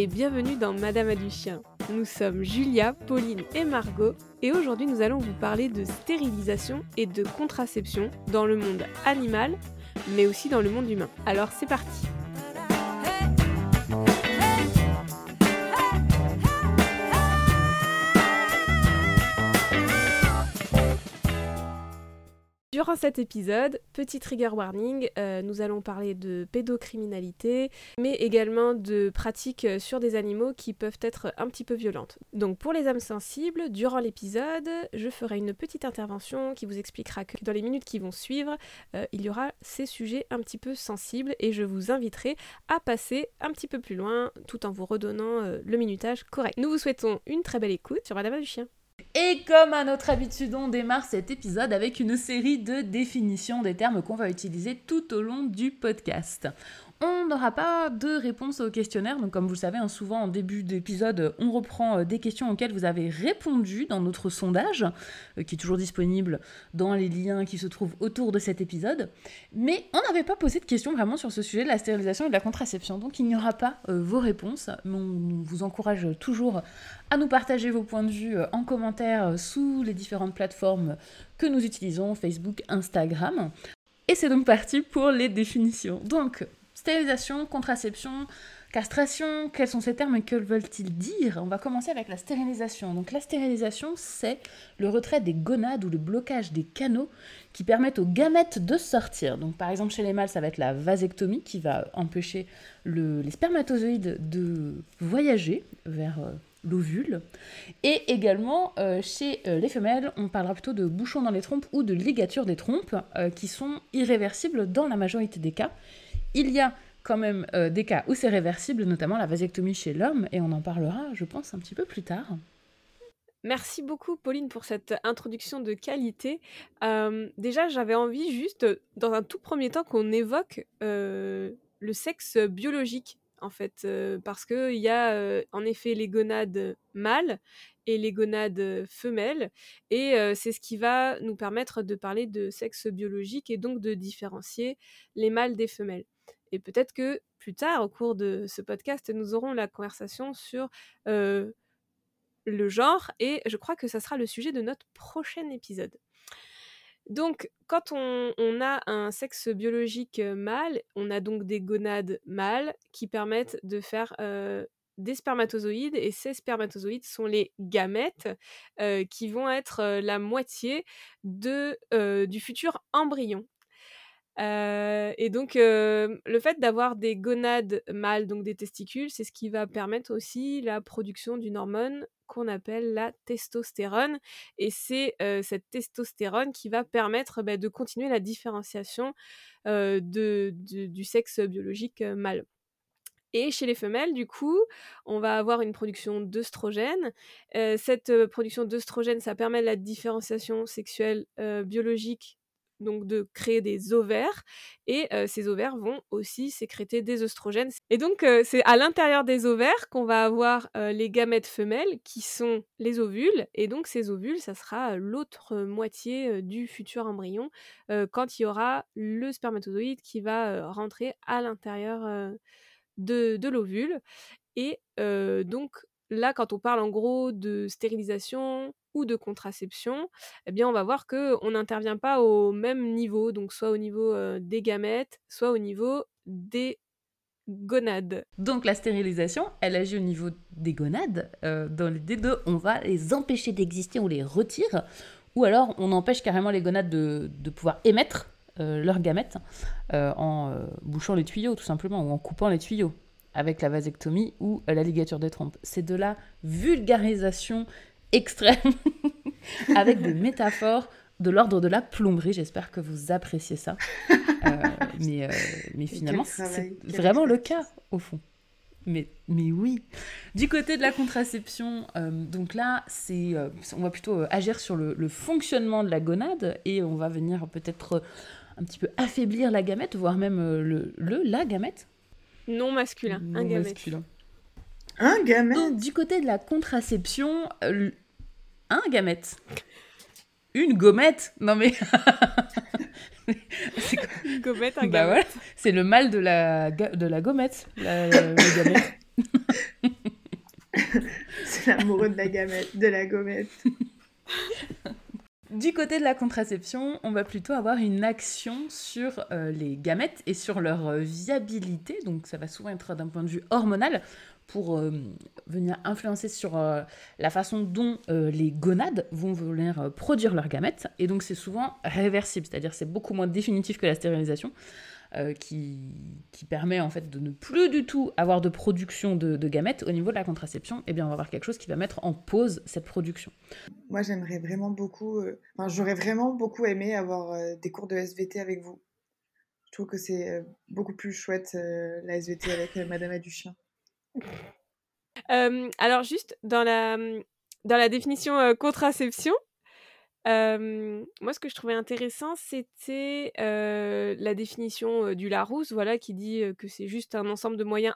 et bienvenue dans Madame a du chien. Nous sommes Julia, Pauline et Margot et aujourd'hui nous allons vous parler de stérilisation et de contraception dans le monde animal mais aussi dans le monde humain. Alors c'est parti Durant cet épisode, petit trigger warning, euh, nous allons parler de pédocriminalité, mais également de pratiques sur des animaux qui peuvent être un petit peu violentes. Donc pour les âmes sensibles, durant l'épisode, je ferai une petite intervention qui vous expliquera que dans les minutes qui vont suivre, euh, il y aura ces sujets un petit peu sensibles et je vous inviterai à passer un petit peu plus loin tout en vous redonnant euh, le minutage correct. Nous vous souhaitons une très belle écoute sur Madame du Chien. Et comme à notre habitude, on démarre cet épisode avec une série de définitions des termes qu'on va utiliser tout au long du podcast. On n'aura pas de réponse au questionnaire, donc comme vous le savez, hein, souvent en début d'épisode, on reprend euh, des questions auxquelles vous avez répondu dans notre sondage, euh, qui est toujours disponible dans les liens qui se trouvent autour de cet épisode. Mais on n'avait pas posé de questions vraiment sur ce sujet de la stérilisation et de la contraception, donc il n'y aura pas euh, vos réponses. Mais on vous encourage toujours à nous partager vos points de vue en commentaire sous les différentes plateformes que nous utilisons, Facebook, Instagram. Et c'est donc parti pour les définitions. Donc, Stérilisation, contraception, castration, quels sont ces termes et que veulent-ils dire? On va commencer avec la stérilisation. Donc la stérilisation, c'est le retrait des gonades ou le blocage des canaux qui permettent aux gamètes de sortir. Donc par exemple chez les mâles, ça va être la vasectomie qui va empêcher les spermatozoïdes de voyager vers euh, l'ovule. Et également, euh, chez euh, les femelles, on parlera plutôt de bouchons dans les trompes ou de ligatures des trompes qui sont irréversibles dans la majorité des cas il y a quand même euh, des cas où c'est réversible, notamment la vasectomie chez l'homme, et on en parlera, je pense, un petit peu plus tard. Merci beaucoup, Pauline, pour cette introduction de qualité. Euh, déjà, j'avais envie juste, dans un tout premier temps, qu'on évoque euh, le sexe biologique, en fait, parce qu'il y a en effet les gonades mâles et les gonades femelles, et c'est ce qui va nous permettre de parler de sexe biologique et donc de différencier les mâles des femelles. Et peut-être que plus tard, au cours de ce podcast, nous aurons la conversation sur le genre, et je crois que ça sera le sujet de notre prochain épisode. Donc, quand on, a un sexe biologique mâle, on a donc des gonades mâles qui permettent de faire des spermatozoïdes, et ces spermatozoïdes sont les gamètes qui vont être la moitié du futur embryon et donc, le fait d'avoir des gonades mâles, donc des testicules, c'est ce qui va permettre aussi la production d'une hormone qu'on appelle la testostérone. Et c'est cette testostérone qui va permettre bah, de continuer la différenciation du sexe biologique mâle. Et chez les femelles, du coup, on va avoir une production d'œstrogène. cette production d'œstrogène, ça permet la différenciation sexuelle biologique donc de créer des ovaires et ces ovaires vont aussi sécréter des œstrogènes. Et donc c'est à l'intérieur des ovaires qu'on va avoir les gamètes femelles qui sont les ovules et donc ces ovules ça sera l'autre moitié du futur embryon quand il y aura le spermatozoïde qui va rentrer à l'intérieur de, de l'ovule et donc là, quand on parle en gros de stérilisation ou de contraception, eh bien, on va voir qu'on n'intervient pas au même niveau, donc soit au niveau des gamètes, soit au niveau des gonades. Donc la stérilisation, elle agit au niveau des gonades. dans les deux, on va les empêcher d'exister, on les retire, ou alors on empêche carrément les gonades de, de pouvoir émettre leurs gamètes en bouchant les tuyaux, tout simplement, ou en coupant les tuyaux avec la vasectomie ou la ligature des trompes. C'est de la vulgarisation extrême avec des métaphores de l'ordre de la plomberie. J'espère que vous appréciez ça. Euh, mais, euh, mais finalement, c'est vraiment le cas au fond. Mais, mais oui. Du côté de la contraception, euh, donc là, c'est, on va plutôt agir sur le, le, fonctionnement de la gonade et on va venir peut-être un petit peu affaiblir la gamète, voire même le, le la gamète, non masculin, un gamète. Masculin. Un gamète Donc, du côté de la contraception, euh, un gamète. Une gommette Non mais... c'est quoi Une gommette, un bah gamète. C'est le mal de la, de la gommette, la, le gamète. c'est l'amoureux de la gamette, de la gommette. Du côté de la contraception, on va plutôt avoir une action sur euh, les gamètes et sur leur euh, viabilité. Donc ça va souvent être d'un point de vue hormonal pour euh, venir influencer sur la façon dont les gonades vont venir produire leurs gamètes. Et donc c'est souvent réversible, c'est-à-dire c'est beaucoup moins définitif que la stérilisation. Euh, qui, qui, permet en fait de ne plus du tout avoir de production de, gamètes au niveau de la contraception, eh bien on va avoir quelque chose qui va mettre en pause cette production. Moi j'aimerais vraiment beaucoup, euh, enfin, j'aurais vraiment beaucoup aimé avoir euh, des cours de SVT avec vous. Je trouve que c'est beaucoup plus chouette la SVT avec Madame Aduchien. alors juste dans la, dans la définition contraception, moi, ce que je trouvais intéressant, c'était la définition du Larousse, voilà, qui dit que c'est juste un ensemble de moyens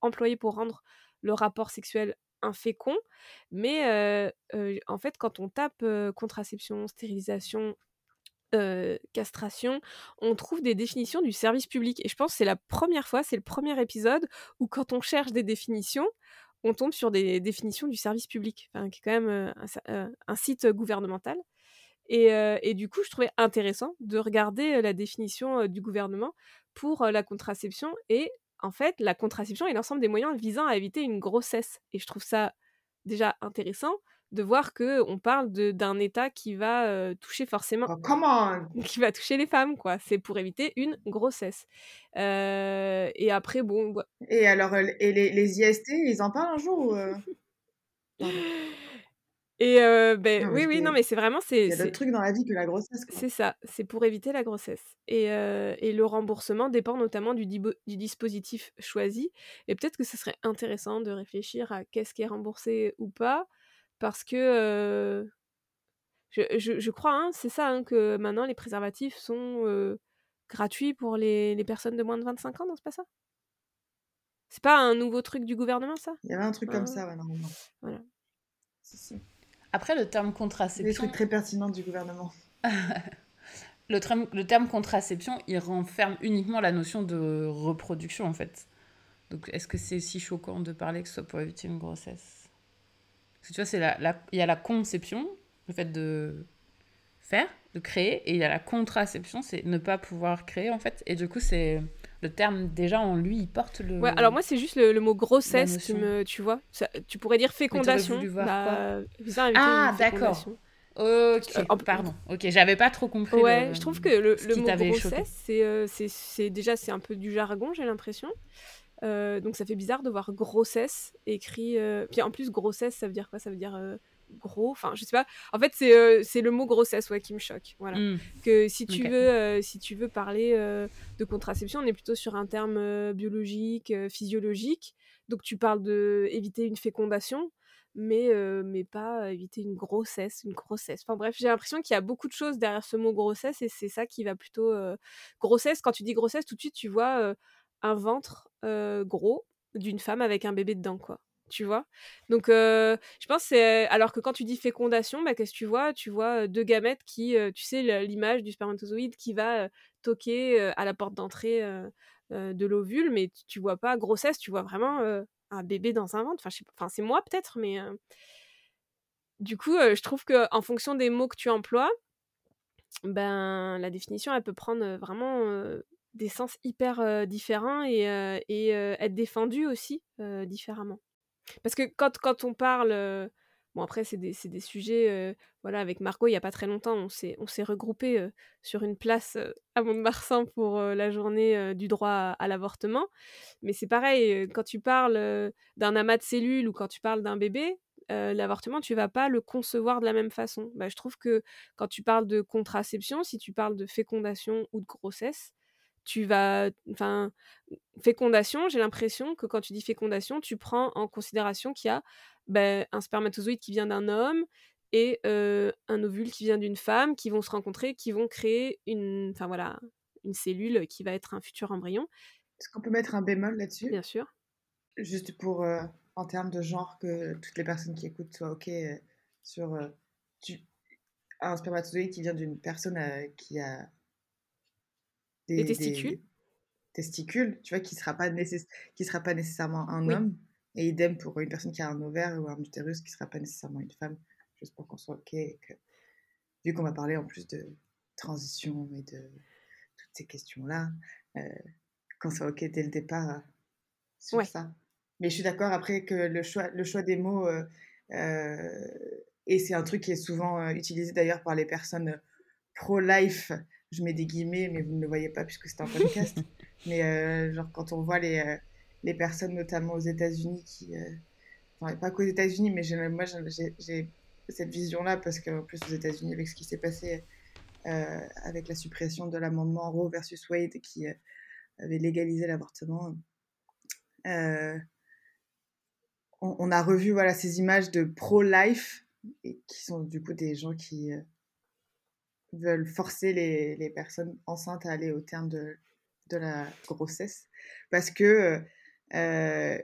employés pour rendre le rapport sexuel infécond. Mais en fait, quand on tape contraception, stérilisation, castration, on trouve des définitions du service public. Et je pense que c'est la première fois, c'est le premier épisode où quand on cherche des définitions, on tombe sur des définitions du service public, qui est quand même un, site gouvernemental. Et, du coup, je trouvais intéressant de regarder la définition du gouvernement pour la contraception. Et en fait, la contraception est l'ensemble des moyens visant à éviter une grossesse. Et je trouve ça déjà intéressant de voir que on parle d'un État qui va toucher forcément, oh, qui va toucher les femmes, quoi. C'est pour éviter une grossesse. et après, bon. Et alors, et les, les, IST, ils en parlent un jour Et ben, oui, oui, non, mais c'est vraiment. Il y a d'autres trucs dans la vie que la grossesse. C'est ça, c'est pour éviter la grossesse. Et, et le remboursement dépend notamment du, du, dispositif choisi. Et peut-être que ce serait intéressant de réfléchir à qu'est-ce qui est remboursé ou pas parce que je, crois, hein, c'est ça, hein, que maintenant les préservatifs sont gratuits pour les, personnes de moins de 25 ans, non, c'est pas ça? C'est pas un nouveau truc du gouvernement, ça? Il y avait un truc comme ça, ouais, normalement. Voilà. Après, le terme contraception. Des trucs très pertinents du gouvernement. le, terme, le terme contraception, il renferme uniquement la notion de reproduction, en fait. Donc, est-ce que c'est si choquant de parler que ce soit pour éviter une grossesse? Parce que tu vois, c'est la, il y a la conception, le fait de faire, de créer, et il y a la contraception, c'est ne pas pouvoir créer en fait. Et du coup, c'est le terme déjà en lui, il porte le. Ouais, alors moi c'est juste le, mot grossesse qui me, tu vois, tu pourrais dire fécondation. Bah, ah d'accord. Ok, euh, pardon. Ok, j'avais pas trop compris. Ouais, je trouve que le, le mot grossesse, euh, c'est déjà c'est un peu du jargon, j'ai l'impression. Euh, donc ça fait bizarre de voir grossesse écrit. Euh, puis en plus, grossesse, ça veut dire quoi? Ça veut dire euh, gros? Enfin, je sais pas. En fait, c'est le mot grossesse ouais, qui me choque. Voilà. Hmm. Que si tu, veux, si tu veux parler de contraception, on est plutôt sur un terme biologique, physiologique. Donc tu parles de éviter une fécondation. Mais, mais pas éviter une grossesse, une grossesse. Enfin bref, j'ai l'impression qu'il y a beaucoup de choses derrière ce mot grossesse et c'est ça qui va plutôt... Grossesse, quand tu dis grossesse, tout de suite tu vois un ventre gros d'une femme avec un bébé dedans, quoi. Tu vois? Donc, je pense c'est. Alors que quand tu dis fécondation, bah, qu'est-ce que tu vois? Tu vois deux gamètes qui, tu sais, l'image du spermatozoïde qui va toquer à la porte d'entrée de l'ovule, mais tu, vois pas grossesse, tu vois vraiment un bébé dans un ventre. Enfin, enfin c'est moi peut-être, mais. Du coup, je trouve que en fonction des mots que tu emploies, ben la définition elle peut prendre vraiment des sens hyper différents et, être défendu aussi différemment. Parce que quand, on parle... Bon, après, c'est des, sujets. voilà, avec Margot, il n'y a pas très longtemps, on s'est, on s'est regroupé sur une place à Mont-de-Marsan pour la journée du droit à, l'avortement. Mais c'est pareil, quand tu parles d'un amas de cellules ou quand tu parles d'un bébé, l'avortement, tu vas pas le concevoir de la même façon. Bah, je trouve que quand tu parles de contraception, si tu parles de fécondation ou de grossesse, tu vas. Enfin, fécondation, j'ai l'impression que quand tu dis fécondation, tu prends en considération qu'il y a ben, un spermatozoïde qui vient d'un homme et un ovule qui vient d'une femme qui vont se rencontrer, qui vont créer une, enfin voilà, une cellule qui va être un futur embryon. Est-ce qu'on peut mettre un bémol là-dessus? Bien sûr. Juste pour, en termes de genre, que toutes les personnes qui écoutent soient OK sur un spermatozoïde qui vient d'une personne qui a des, testicules. testicules, tu vois, qui ne sera, pas qui sera pas nécessairement un homme. Et idem pour une personne qui a un ovaire ou un utérus qui ne sera pas nécessairement une femme, juste pour qu'on soit OK. Et que, vu qu'on va parler en plus de transition et de toutes ces questions-là, euh, qu'on soit OK dès le départ euh, sur ça. Mais je suis d'accord après que le choix, le choix des mots, euh, euh, et c'est un truc qui est souvent utilisé d'ailleurs par les personnes pro-life, je mets des guillemets, mais vous ne le voyez pas puisque c'est un podcast. mais genre quand on voit les, les personnes, notamment aux États-Unis, qui. enfin, pas qu'aux États-Unis, mais moi j'ai cette vision-là parce qu'en plus aux États-Unis, avec ce qui s'est passé avec la suppression de l'amendement Roe versus Wade qui avait légalisé l'avortement, euh, on, a revu voilà, ces images de pro-life, qui sont du coup des gens qui euh, veulent forcer les, les, personnes enceintes à aller au terme de, de la grossesse. Parce que euh,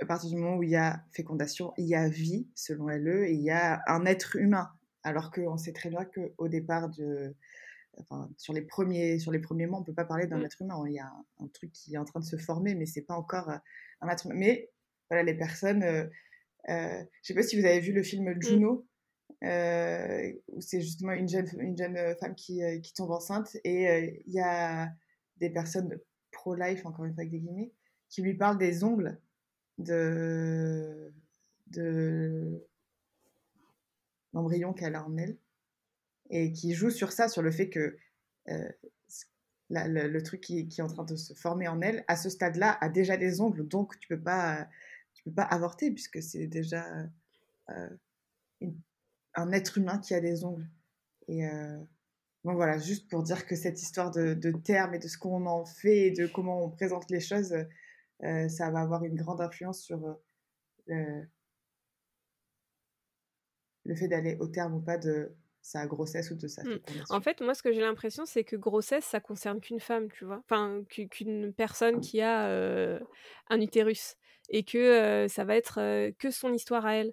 à partir du moment où il y a fécondation, il y a vie, selon LE, et il y a un être humain. Alors qu'on sait très bien qu'au départ de, Enfin, sur les premiers sur les premiers mois, on peut pas parler d'un mmh. être humain. Il y a un, truc qui est en train de se former, mais c'est pas encore un être humain. Mais voilà, les personnes. Euh, euh, je sais pas si vous avez vu le film mmh. Juno, euh, où c'est justement une jeune, une jeune femme qui, euh, qui tombe enceinte et il y a des personnes pro-life, encore une fois avec des guillemets, qui lui parlent des ongles de, de l'embryon qu'elle a en elle et qui jouent sur ça, sur le fait que le, truc qui, qui, est en train de se former en elle, à ce stade-là, a déjà des ongles, donc tu peux peux pas avorter puisque c'est déjà euh, un être humain qui a des ongles. Et euh, bon, voilà, juste pour dire que cette histoire de, de termes et de ce qu'on en fait et de comment on présente les choses, euh, ça va avoir une grande influence sur le, le fait d'aller au terme ou pas de sa grossesse ou de sa mmh. En fait, moi, ce que j'ai l'impression, c'est que grossesse, ça concerne qu'une femme, tu vois. Enfin, qu'une personne qui a un utérus et que ça va être que son histoire à elle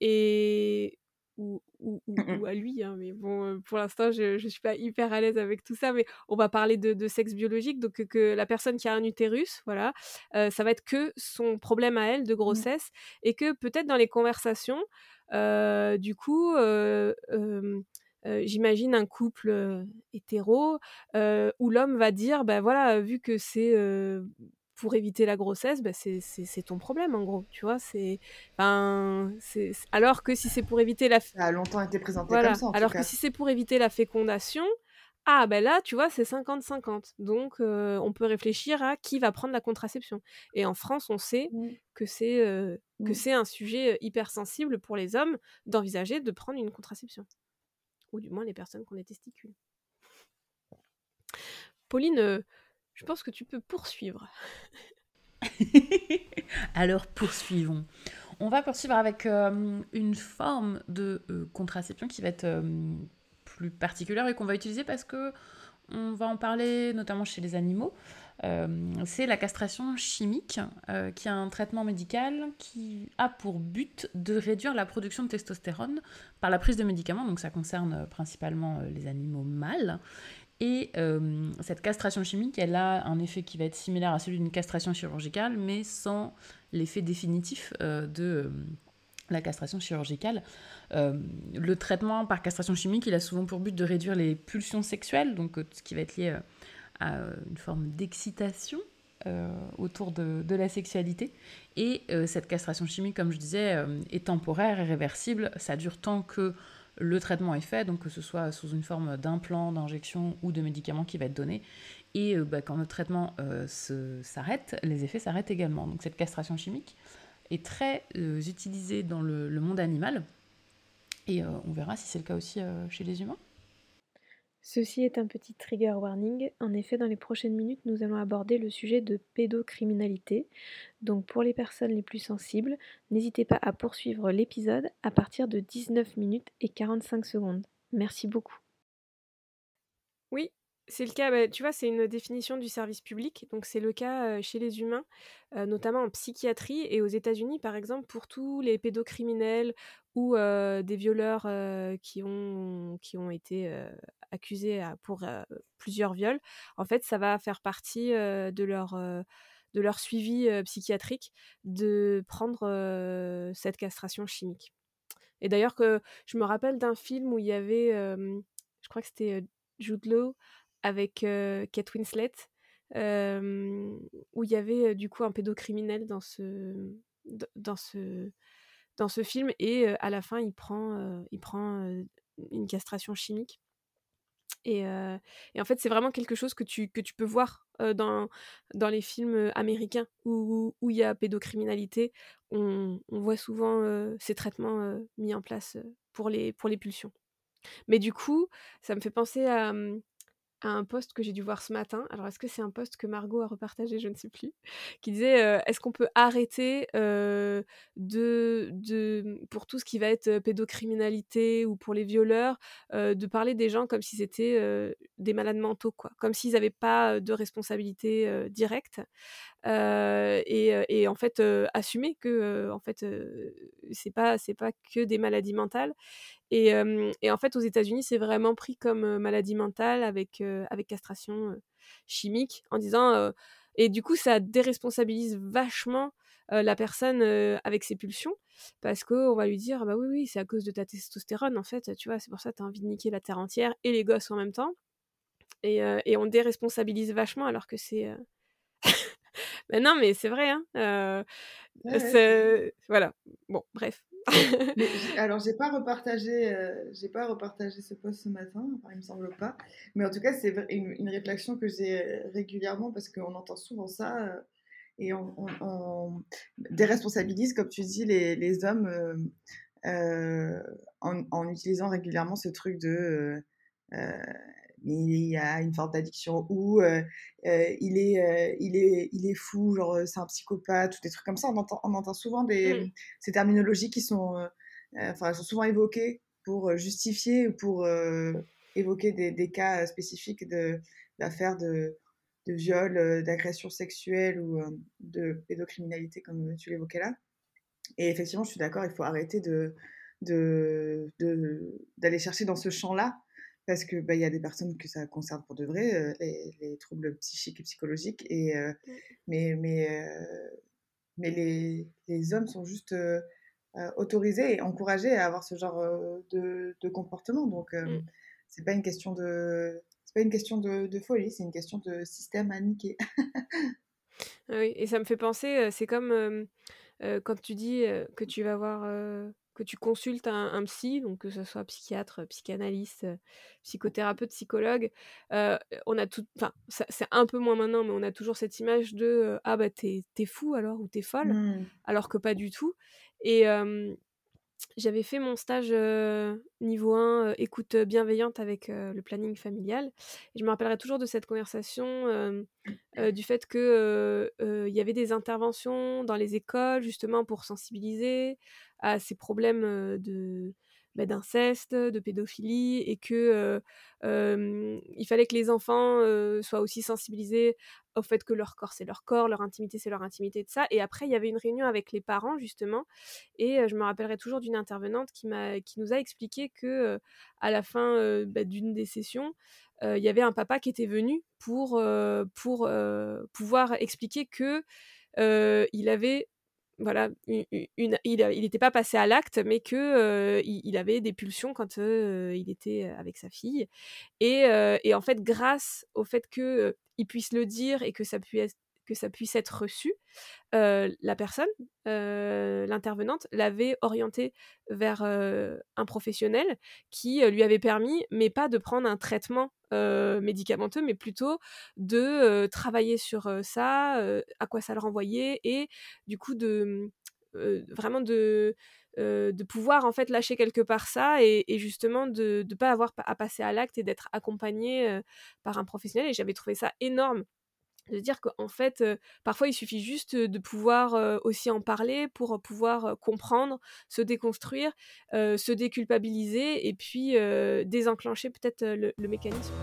et ou, ou, mmh ou, à lui hein, mais bon pour l'instant je, je suis pas hyper à l'aise avec tout ça mais on va parler de, de sexe biologique donc que, la personne qui a un utérus voilà ça va être que son problème à elle de mmh. grossesse et que peut-être dans les conversations du coup j'imagine un couple hétéro où l'homme va dire ben voilà vu que c'est pour éviter la grossesse, bah c'est ton problème en gros, tu vois. C'est, ben, alors que si c'est pour éviter la, ça a longtemps été présenté comme ça. alors que si c'est pour éviter la fécondation, ah ben là, tu vois, c'est 50-50. Donc on peut réfléchir à qui va prendre la contraception. Et en France, on sait mmh. que c'est que mmh. c'est un sujet hyper sensible pour les hommes d'envisager de prendre une contraception, ou du moins les personnes qui ont des testicules. Pauline je pense que tu peux poursuivre. Alors poursuivons. On va poursuivre avec euh, une forme de euh, contraception qui va être euh, plus particulière et qu'on va utiliser parce que on va en parler notamment chez les animaux. c'est la castration chimique, qui est un traitement médical qui a pour but de réduire la production de testostérone par la prise de médicaments. Donc ça concerne principalement les animaux mâles et euh, cette castration chimique, elle a un effet qui va être similaire à celui d'une castration chirurgicale, mais sans l'effet définitif euh, de euh, la castration chirurgicale. le traitement par castration chimique, il a souvent pour but de réduire les pulsions sexuelles, donc ce qui va être lié à une forme d'excitation autour de, de, la sexualité. Et cette castration chimique, comme je disais, est temporaire et réversible. Ça dure tant que le traitement est fait, donc que ce soit sous une forme d'implant, d'injection ou de médicament qui va être donné. Et euh, bah, quand le traitement euh, s'arrête, les effets s'arrêtent également. Donc cette castration chimique est très euh, utilisée dans le, monde animal. Et on verra si c'est le cas aussi chez les humains. Ceci est un petit trigger warning. En effet, dans les prochaines minutes, nous allons aborder le sujet de pédocriminalité. Donc pour les personnes les plus sensibles, n'hésitez pas à poursuivre l'épisode à partir de 19 minutes et 45 secondes. Merci beaucoup. Oui, c'est le cas, bah, tu vois, c'est une définition du service public, donc c'est le cas chez les humains, notamment en psychiatrie et aux États-Unis, par exemple, pour tous les pédocriminels ou des violeurs qui, ont, qui ont été accusés pour plusieurs viols. En fait, ça va faire partie de leur de leur suivi psychiatrique de prendre cette castration chimique. Et d'ailleurs que je me rappelle d'un film où il y avait, je crois que c'était Jude Law avec Kate Winslet, où il y avait du coup un pédocriminel dans ce, dans ce, dans ce film et à la fin il prend, il prend une castration chimique. Et, et, en fait, c'est vraiment quelque chose que tu, que tu peux voir dans, dans les films américains où il y a pédocriminalité. On, on voit souvent ces traitements mis en place pour les, pour les pulsions. Mais du coup, ça me fait penser à, mmh, un post que j'ai dû voir ce matin. Alors, est-ce que c'est un post que Margot a repartagé? Je ne sais plus. Qui disait Est-ce qu'on peut arrêter de, de, pour tout ce qui va être pédocriminalité ou pour les violeurs, de parler des gens comme si c'était des malades mentaux, quoi? Comme s'ils n'avaient pas de responsabilité directe. Et, et, en fait, assumer que en fait, c'est pas, c'est pas que des maladies mentales. Et, et, en fait, aux États-Unis, c'est vraiment pris comme maladie mentale avec, avec castration chimique en disant. et du coup, ça déresponsabilise vachement la personne avec ses pulsions parce qu'on va lui dire bah oui, oui, c'est à cause de ta testostérone en fait, tu vois, c'est pour ça que tu as envie de niquer la terre entière et les gosses en même temps. Et, et on déresponsabilise vachement alors que c'est. Non, mais c'est vrai, hein. Voilà. Bon, bref. alors, j'ai pas repartagé, euh, j'ai pas repartagé ce post ce matin, enfin, il me semble pas. Mais en tout cas, c'est une, réflexion que j'ai régulièrement parce qu'on entend souvent ça euh, et on, déresponsabilise, comme tu dis, les, les hommes en, en, utilisant régulièrement ce truc de il a une forme d'addiction ou euh, euh, il, est, euh, il, est, il est fou, genre c'est un psychopathe ou des trucs comme ça. On entend, on entend souvent des, mmh. ces terminologies qui sont, enfin, sont souvent évoquées pour justifier ou pour évoquer des, des, cas spécifiques d'affaires de, de, viol, d'agression sexuelle ou de pédocriminalité, comme tu l'évoquais là. Et effectivement, je suis d'accord, il faut arrêter de d'aller de, chercher dans ce champ-là parce que bah, y a des personnes que ça concerne pour de vrai, euh, les, troubles psychiques et psychologiques, et, euh, mmh. mais, mais, euh, mais les, les, hommes sont juste autorisés et encouragés à avoir ce genre de, de, comportement. Donc, mmh. c'est pas une question de c'est pas une question de, de folie, c'est une question de système à niquer. Ah oui, et ça me fait penser, c'est comme quand tu dis que tu vas voir que tu consultes un, psy, donc que ce soit psychiatre, psychanalyste, euh, psychothérapeute, psychologue, euh, on a tout, enfin c'est un peu moins maintenant, mais on a toujours cette image de euh, ah bah t'es fou alors ou t'es folle, mmh. alors que pas du tout. Et j'avais fait mon stage niveau 1 écoute bienveillante avec le planning familial. Et je me rappellerai toujours de cette conversation du fait qu'il il y avait des interventions dans les écoles justement pour sensibiliser à ces problèmes de bah, d'inceste, de pédophilie, et que il fallait que les enfants soient aussi sensibilisés au fait que leur corps c'est leur corps, leur intimité c'est leur intimité, de ça. Et après il y avait une réunion avec les parents justement, et je me rappellerai toujours d'une intervenante qui m'a, qui nous a expliqué que à la fin bah, d'une des sessions, il y avait un papa qui était venu pour pour pouvoir expliquer que il avait voilà, une, il n'était pas passé à l'acte, mais que il, avait des pulsions quand il était avec sa fille. Et, et, en fait, grâce au fait que il puisse le dire et que ça puisse que ça puisse être reçu, la personne, l'intervenante, l'avait orienté vers un professionnel qui lui avait permis, mais pas de prendre un traitement médicamenteux, mais plutôt de travailler sur ça, à quoi ça le renvoyait, et du coup de vraiment de de pouvoir en fait lâcher quelque part ça et, justement de ne pas avoir à passer à l'acte et d'être accompagné par un professionnel et j'avais trouvé ça énorme de dire qu'en fait, parfois il suffit juste de pouvoir aussi en parler pour pouvoir comprendre, se déconstruire, se déculpabiliser et puis désenclencher peut-être le, mécanisme.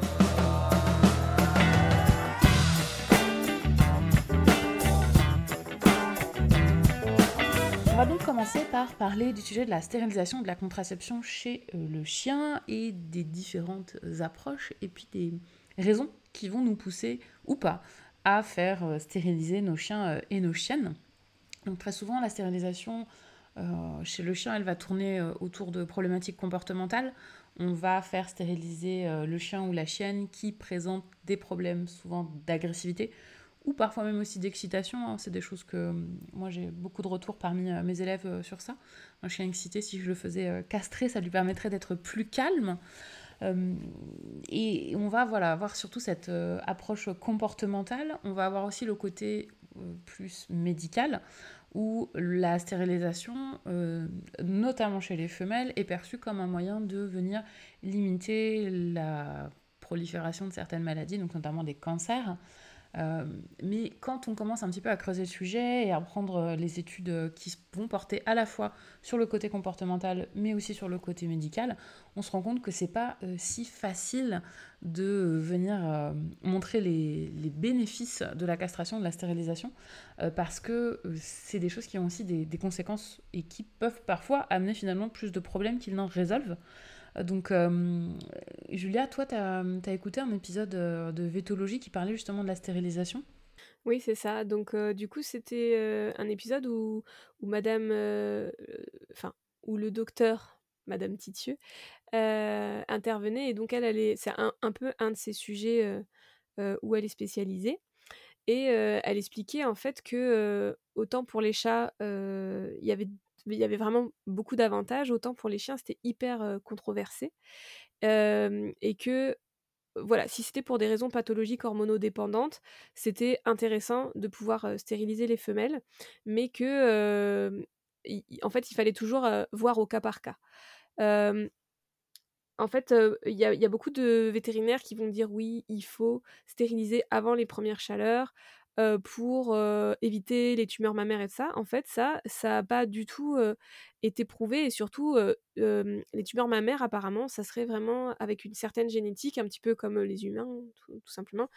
On va donc commencer par parler du sujet de la stérilisation de la contraception chez le chien et des différentes approches et puis des raisons qui vont nous pousser ou pas à faire stériliser nos chiens et nos chiennes. Donc très souvent, la stérilisation chez le chien, elle va tourner autour de problématiques comportementales. On va faire stériliser le chien ou la chienne qui présente des problèmes souvent d'agressivité ou parfois même aussi d'excitation. Hein. C'est des choses que euh, moi j'ai beaucoup de retours parmi euh, mes élèves euh, sur ça. Un chien excité, si je le faisais castrer, ça lui permettrait d'être plus calme. Et on va voilà, avoir surtout cette approche comportementale. On va avoir aussi le côté plus médical où la stérilisation, notamment chez les femelles, est perçue comme un moyen de venir limiter la prolifération de certaines maladies, donc notamment des cancers. Euh, mais quand on commence un petit peu à creuser le sujet et à prendre euh, les études euh, qui vont porter à la fois sur le côté comportemental mais aussi sur le côté médical, on se rend compte que c'est pas si facile de venir montrer les, bénéfices de la castration, de la stérilisation, parce que c'est des choses qui ont aussi des, conséquences et qui peuvent parfois amener finalement plus de problèmes qu'ils n'en résolvent. Donc, euh, Julia, toi, tu as, écouté un épisode euh, de Vétologie qui parlait justement de la stérilisation? Oui, c'est ça. Donc, euh, du coup, c'était un épisode où, où Madame. Enfin, où le docteur, Madame Titieux, intervenait. Et donc, elle, elle c'est un, un, peu un de ces sujets où elle est spécialisée. Et elle expliquait en fait que autant pour les chats, il y avait il y avait vraiment beaucoup d'avantages. Autant pour les chiens, c'était hyper controversé. et que, voilà, si c'était pour des raisons pathologiques hormonodépendantes, c'était intéressant de pouvoir stériliser les femelles, mais que, en fait, il fallait toujours voir au cas par cas. en fait, il y, y, a beaucoup de vétérinaires qui vont dire oui, il faut stériliser avant les premières chaleurs, pour éviter les tumeurs mammaires et ça. En fait, ça, ça n'a pas du tout été prouvé et surtout, les tumeurs mammaires, apparemment, ça serait vraiment avec une certaine génétique, un petit peu comme les humains, tout, simplement.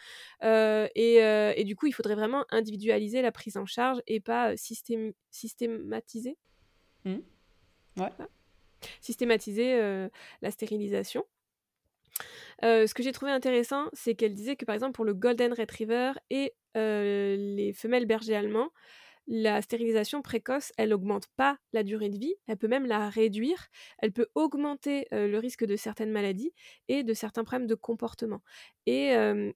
Et, du coup, il faudrait vraiment individualiser la prise en charge et pas systématiser. Mmh. Ouais. Systématiser la stérilisation. ce que j'ai trouvé intéressant, c'est qu'elle disait que par exemple pour le Golden Retriever et euh, les femelles bergers allemands, la stérilisation précoce, elle n'augmente pas la durée de vie, elle peut même la réduire, elle peut augmenter euh, le risque de certaines maladies et de certains problèmes de comportement. Et euh,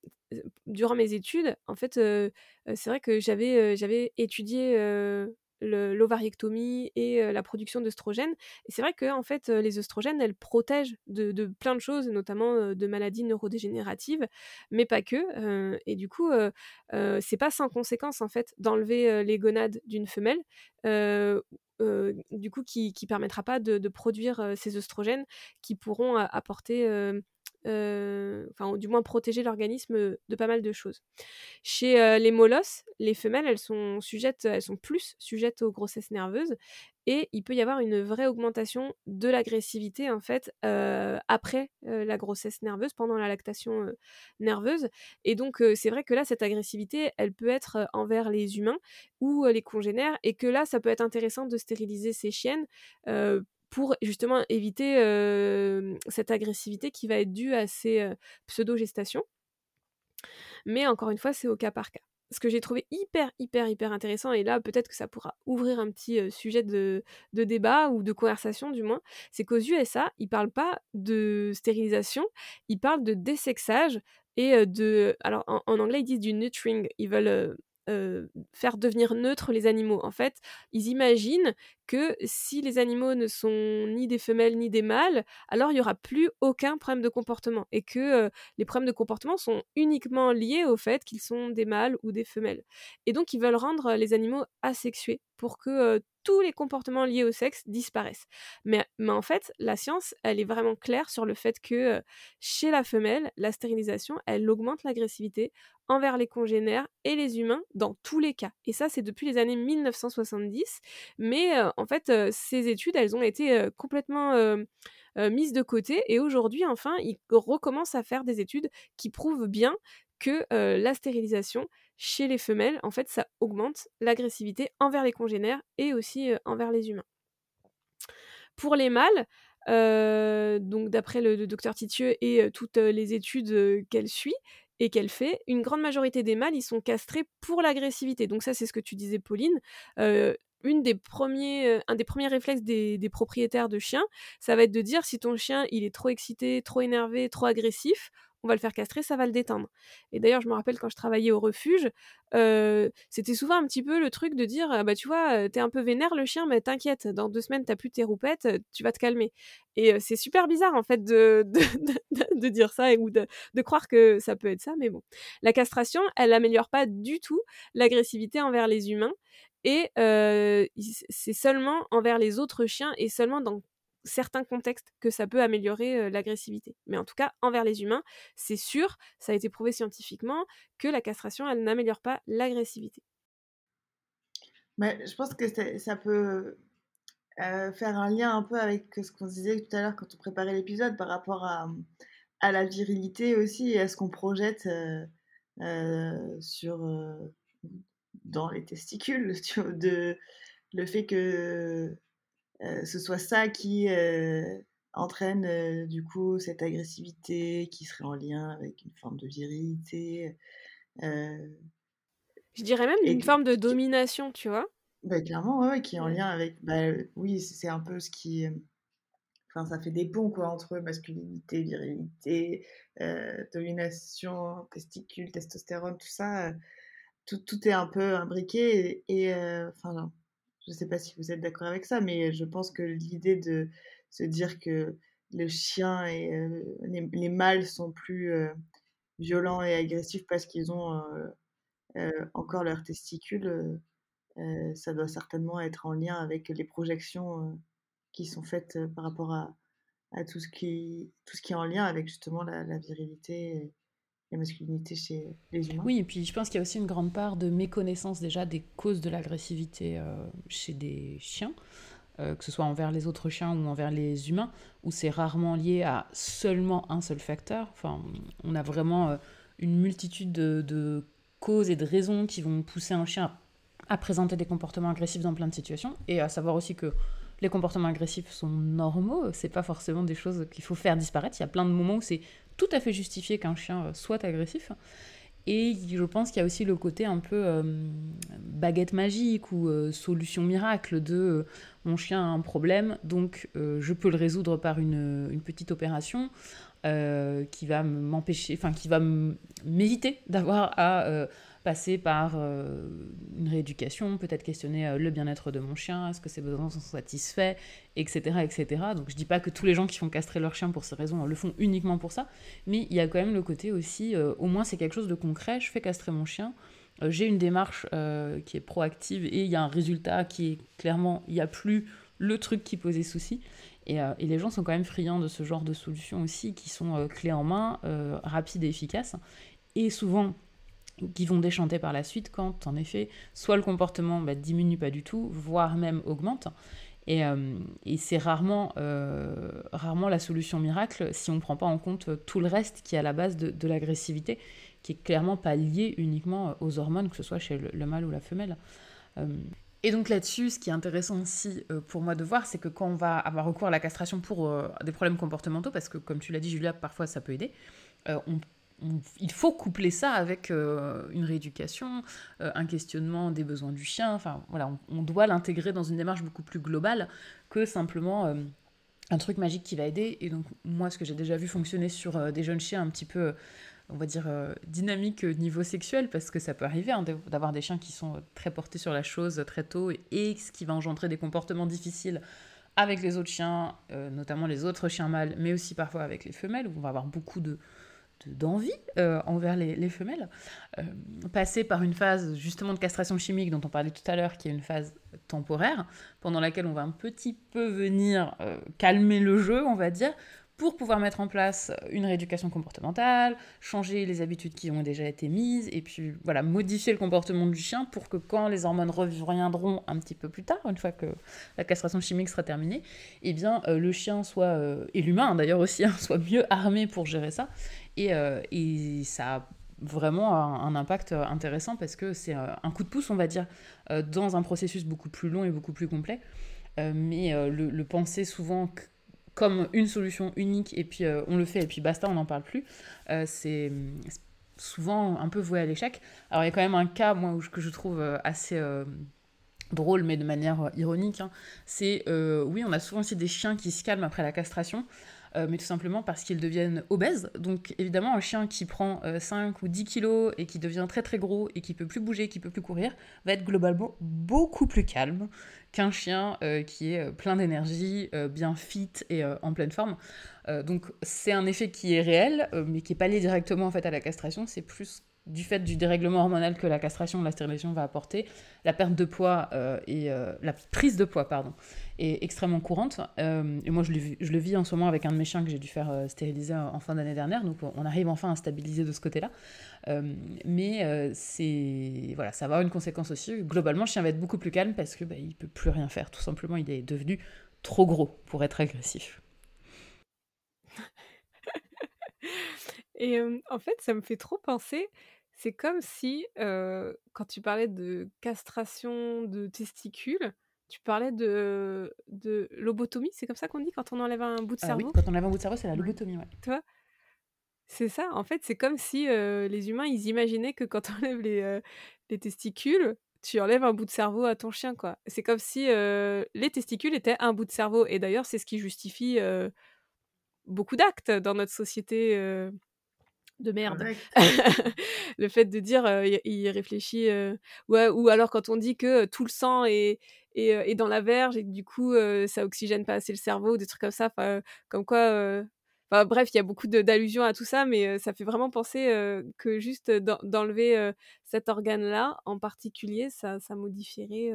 durant mes études, en fait, c'est vrai que j'avais étudié l'ovariectomie et la production d'œstrogènes. C'est vrai que en fait, les œstrogènes, elles protègent de, plein de choses, notamment de maladies neurodégénératives, mais pas que. et du coup, c'est pas sans conséquence en fait d'enlever les gonades d'une femelle. du coup, qui, qui permettra pas de, de produire ces œstrogènes qui pourront apporter euh, enfin du moins protéger l'organisme de pas mal de choses. Chez euh, les molosses, les femelles, elles sont sujettes, elles sont plus sujettes aux grossesses nerveuses et il peut y avoir une vraie augmentation de l'agressivité en fait euh, après la grossesse nerveuse, pendant la lactation nerveuse. Et donc c'est vrai que là, cette agressivité, elle peut être envers les humains ou les congénères et que là, ça peut être intéressant de stériliser ces chiennes pour justement éviter cette agressivité qui va être due à ces pseudo-gestations. Mais encore une fois, c'est au cas par cas. Ce que j'ai trouvé hyper, hyper, hyper intéressant, et là peut-être que ça pourra ouvrir un petit sujet de, débat ou de conversation du moins, c'est qu'aux USA, ils parlent pas de stérilisation, ils parlent de désexage et de... Alors en, anglais, ils disent du neutering, ils veulent faire devenir neutres les animaux. En fait, ils imaginent que si les animaux ne sont ni des femelles ni des mâles, alors il n'y aura plus aucun problème de comportement et que les problèmes de comportement sont uniquement liés au fait qu'ils sont des mâles ou des femelles. Et donc ils veulent rendre les animaux asexués pour que tous les comportements liés au sexe disparaissent. Mais, mais, en fait, la science, elle est vraiment claire sur le fait que chez la femelle, la stérilisation, elle augmente l'agressivité envers les congénères et les humains dans tous les cas. Et ça, c'est depuis les années 1970. Mais en fait, ces études, elles ont été complètement mises de côté. Et aujourd'hui, enfin, ils recommencent à faire des études qui prouvent bien que la stérilisation chez les femelles, en fait, ça augmente l'agressivité envers les congénères et aussi envers les humains. Pour les mâles, donc d'après le, docteur Titieux et toutes les études qu'elle suit, et qu'elle fait, une grande majorité des mâles, ils sont castrés pour l'agressivité. Donc ça, c'est ce que tu disais, Pauline. Une des premiers, un des premiers réflexes des, propriétaires de chiens, ça va être de dire si ton chien il est trop excité, trop énervé, trop agressif, on va le faire castrer, ça va le détendre. Et d'ailleurs, je me rappelle quand je travaillais au refuge, euh, c'était souvent un petit peu le truc de dire, «Ah bah tu vois, t'es un peu vénère le chien, mais t'inquiète, dans deux semaines t'as plus tes roupettes, tu vas te calmer. Et c'est super bizarre en fait de, de, dire ça ou de, croire que ça peut être ça, mais bon. La castration, elle améliore pas du tout l'agressivité envers les humains. Et c'est seulement envers les autres chiens et seulement dans certains contextes que ça peut améliorer l'agressivité. Mais en tout cas, envers les humains, c'est sûr, ça a été prouvé scientifiquement, que la castration, elle n'améliore pas l'agressivité. Je pense que ça peut faire un lien un peu avec ce qu'on disait tout à l'heure quand on préparait l'épisode par rapport à, à, la virilité aussi et à ce qu'on projette sur dans les testicules, de, le fait que euh, ce soit ça qui euh, entraîne euh, du coup cette agressivité qui serait en lien avec une forme de virilité. Je dirais même une forme de domination, tu vois. Bah, clairement, ouais, qui est en lien avec. Bah, oui, c'est un peu ce qui. Enfin, ça fait des ponts quoi, entre masculinité, virilité, domination, testicules, testostérone, tout ça. Tout, est un peu imbriqué. Et, et enfin, je ne sais pas si vous êtes d'accord avec ça, mais je pense que l'idée de se dire que le chien et euh, les, mâles sont plus euh, violents et agressifs parce qu'ils ont euh, encore leurs testicules, ça doit certainement être en lien avec les projections qui sont faites par rapport à, tout, ce qui, est en lien avec justement la virilité la masculinité chez les humains. Oui, et puis je pense qu'il y a aussi une grande part de méconnaissance déjà des causes de l'agressivité euh, chez des chiens, euh, que ce soit envers les autres chiens ou envers les humains, où c'est rarement lié à seulement un seul facteur. Enfin, on a vraiment euh, une multitude de, causes et de raisons qui vont pousser un chien à présenter des comportements agressifs dans plein de situations, et à savoir aussi que les comportements agressifs sont normaux, c'est pas forcément des choses qu'il faut faire disparaître. Il y a plein de moments où c'est tout à fait justifié qu'un chien euh, soit agressif. Et je pense qu'il y a aussi le côté un peu euh, baguette magique ou euh, solution miracle de mon chien a un problème, donc je peux le résoudre par une, petite opération qui va m'empêcher, enfin qui va m'éviter d'avoir à passer par euh, une rééducation, peut-être questionner euh, le bien-être de mon chien, est-ce que ses besoins sont satisfaits, etc., etc. Donc je dis pas que tous les gens qui font castrer leur chien pour ces raisons le font uniquement pour ça, mais il y a quand même le côté aussi, euh, au moins c'est quelque chose de concret, je fais castrer mon chien, j'ai une démarche qui est proactive et il y a un résultat qui est clairement, il n'y a plus le truc qui posait souci. Et, et, les gens sont quand même friands de ce genre de solutions aussi, qui sont clés en main, rapides et efficaces. Et souvent, qui vont déchanter par la suite quand, en effet, soit le comportement bah, diminue pas du tout, voire même augmente. Et, euh, c'est rarement, euh, rarement la solution miracle si on ne prend pas en compte tout le reste qui est à la base de, l'agressivité, qui est clairement pas lié uniquement aux hormones, que ce soit chez le, mâle ou la femelle. Euh, et donc là-dessus, ce qui est intéressant aussi pour moi de voir, c'est que quand on va avoir recours à la castration pour des problèmes comportementaux, parce que comme tu l'as dit Julia, parfois ça peut aider, on il faut coupler ça avec euh, une rééducation, euh, un questionnement des besoins du chien. Enfin, voilà, on, doit l'intégrer dans une démarche beaucoup plus globale que simplement euh, un truc magique qui va aider. Et donc, moi, ce que j'ai déjà vu fonctionner sur des jeunes chiens un petit peu, on va dire, dynamiques niveau sexuel, parce que ça peut arriver hein, d'avoir des chiens qui sont très portés sur la chose très tôt et, ce qui va engendrer des comportements difficiles avec les autres chiens, notamment les autres chiens mâles, mais aussi parfois avec les femelles, où on va avoir beaucoup de d'envie euh, envers les, femelles, euh, passer par une phase justement de castration chimique dont on parlait tout à l'heure, qui est une phase temporaire, pendant laquelle on va un petit peu venir euh, calmer le jeu, on va dire, pour pouvoir mettre en place une rééducation comportementale, changer les habitudes qui ont déjà été mises, et puis voilà, modifier le comportement du chien pour que quand les hormones reviendront un petit peu plus tard, une fois que la castration chimique sera terminée, eh bien le chien soit, et l'humain d'ailleurs aussi, hein, soit mieux armé pour gérer ça, euh, et, ça a vraiment un, impact intéressant parce que c'est euh, un coup de pouce, on va dire, euh, dans un processus beaucoup plus long et beaucoup plus complet. mais le, penser souvent comme une solution unique et puis on le fait et puis basta, on n'en parle plus, c'est souvent un peu voué à l'échec. Alors il y a quand même un cas, moi, que je trouve assez drôle, mais de manière ironique. Hein. C'est, oui, on a souvent aussi des chiens qui se calment après la castration. Euh, mais tout simplement parce qu'ils deviennent obèses. Donc évidemment, un chien qui prend 5 euh, ou 10 kilos et qui devient très très gros et qui peut plus bouger, qui peut plus courir, va être globalement beaucoup plus calme qu'un chien euh, qui est plein d'énergie, bien fit et en pleine forme. donc c'est un effet qui est réel, mais qui est pas lié directement en fait à la castration. C'est plus du fait du dérèglement hormonal que la castration, la stérilisation va apporter, la perte de poids euh, et euh, la prise de poids pardon est extrêmement courante. Euh, et moi je le, je le, vis en ce moment avec un de mes chiens que j'ai dû faire stériliser en fin d'année dernière, donc on arrive enfin à stabiliser de ce côté-là. mais c'est voilà, ça va avoir une conséquence aussi. Globalement, le chien va être beaucoup plus calme parce que bah, il peut plus rien faire. Tout simplement, il est devenu trop gros pour être agressif. Et en fait, ça me fait trop penser, c'est comme si, quand tu parlais de castration de testicules, tu parlais de de lobotomie, c'est comme ça qu'on dit quand on enlève un bout de Ah oui, cerveau? quand on enlève un bout de cerveau, c'est la lobotomie, ouais. Tu vois? C'est ça, en fait, c'est comme si, les humains, ils imaginaient que quand tu enlèves les, les testicules, tu enlèves un bout de cerveau à ton chien, quoi. C'est comme si, les testicules étaient un bout de cerveau et d'ailleurs, c'est ce qui justifie, beaucoup d'actes dans notre société, de merde. le fait de dire, il réfléchit, ouais, ou alors quand on dit que tout le sang est, est, dans la verge et que du coup ça oxygène pas assez le cerveau, des trucs comme ça, comme quoi. Enfin, bref, il y a beaucoup d'allusions à tout ça, mais ça fait vraiment penser que juste d'enlever cet organe-là en particulier, ça, ça modifierait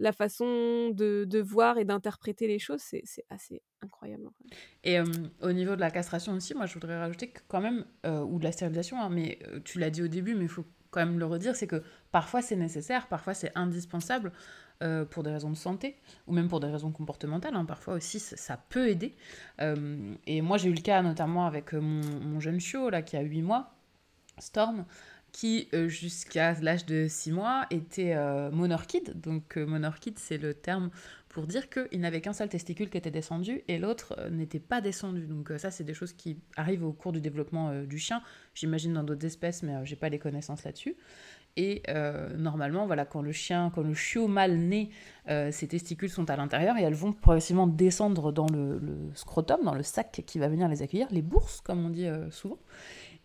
la façon de, voir et d'interpréter les choses, c'est assez incroyable. Et euh, au niveau de la castration aussi, moi je voudrais rajouter que quand même, euh, ou de la stérilisation, hein, mais euh, tu l'as dit au début, mais il faut quand même le redire, c'est que parfois c'est nécessaire, parfois c'est indispensable pour des raisons de santé, ou même pour des raisons comportementales, hein, parfois aussi ça, peut aider. et moi j'ai eu le cas notamment avec mon, mon jeune chiot, là, qui a 8 mois, Storm, qui, euh, jusqu'à l'âge de 6 mois, était euh, monorchide. Donc, euh, monorchide, c'est le terme pour dire qu'il n'avait qu'un seul testicule qui était descendu et l'autre n'était pas descendu. Donc, ça, c'est des choses qui arrivent au cours du développement du chien. J'imagine dans d'autres espèces, mais j'ai pas les connaissances là-dessus. Et normalement, voilà, quand le chien, quand le chiot mâle naît, ses testicules sont à l'intérieur et elles vont progressivement descendre dans le, scrotum, dans le sac qui va venir les accueillir, les bourses, comme on dit souvent.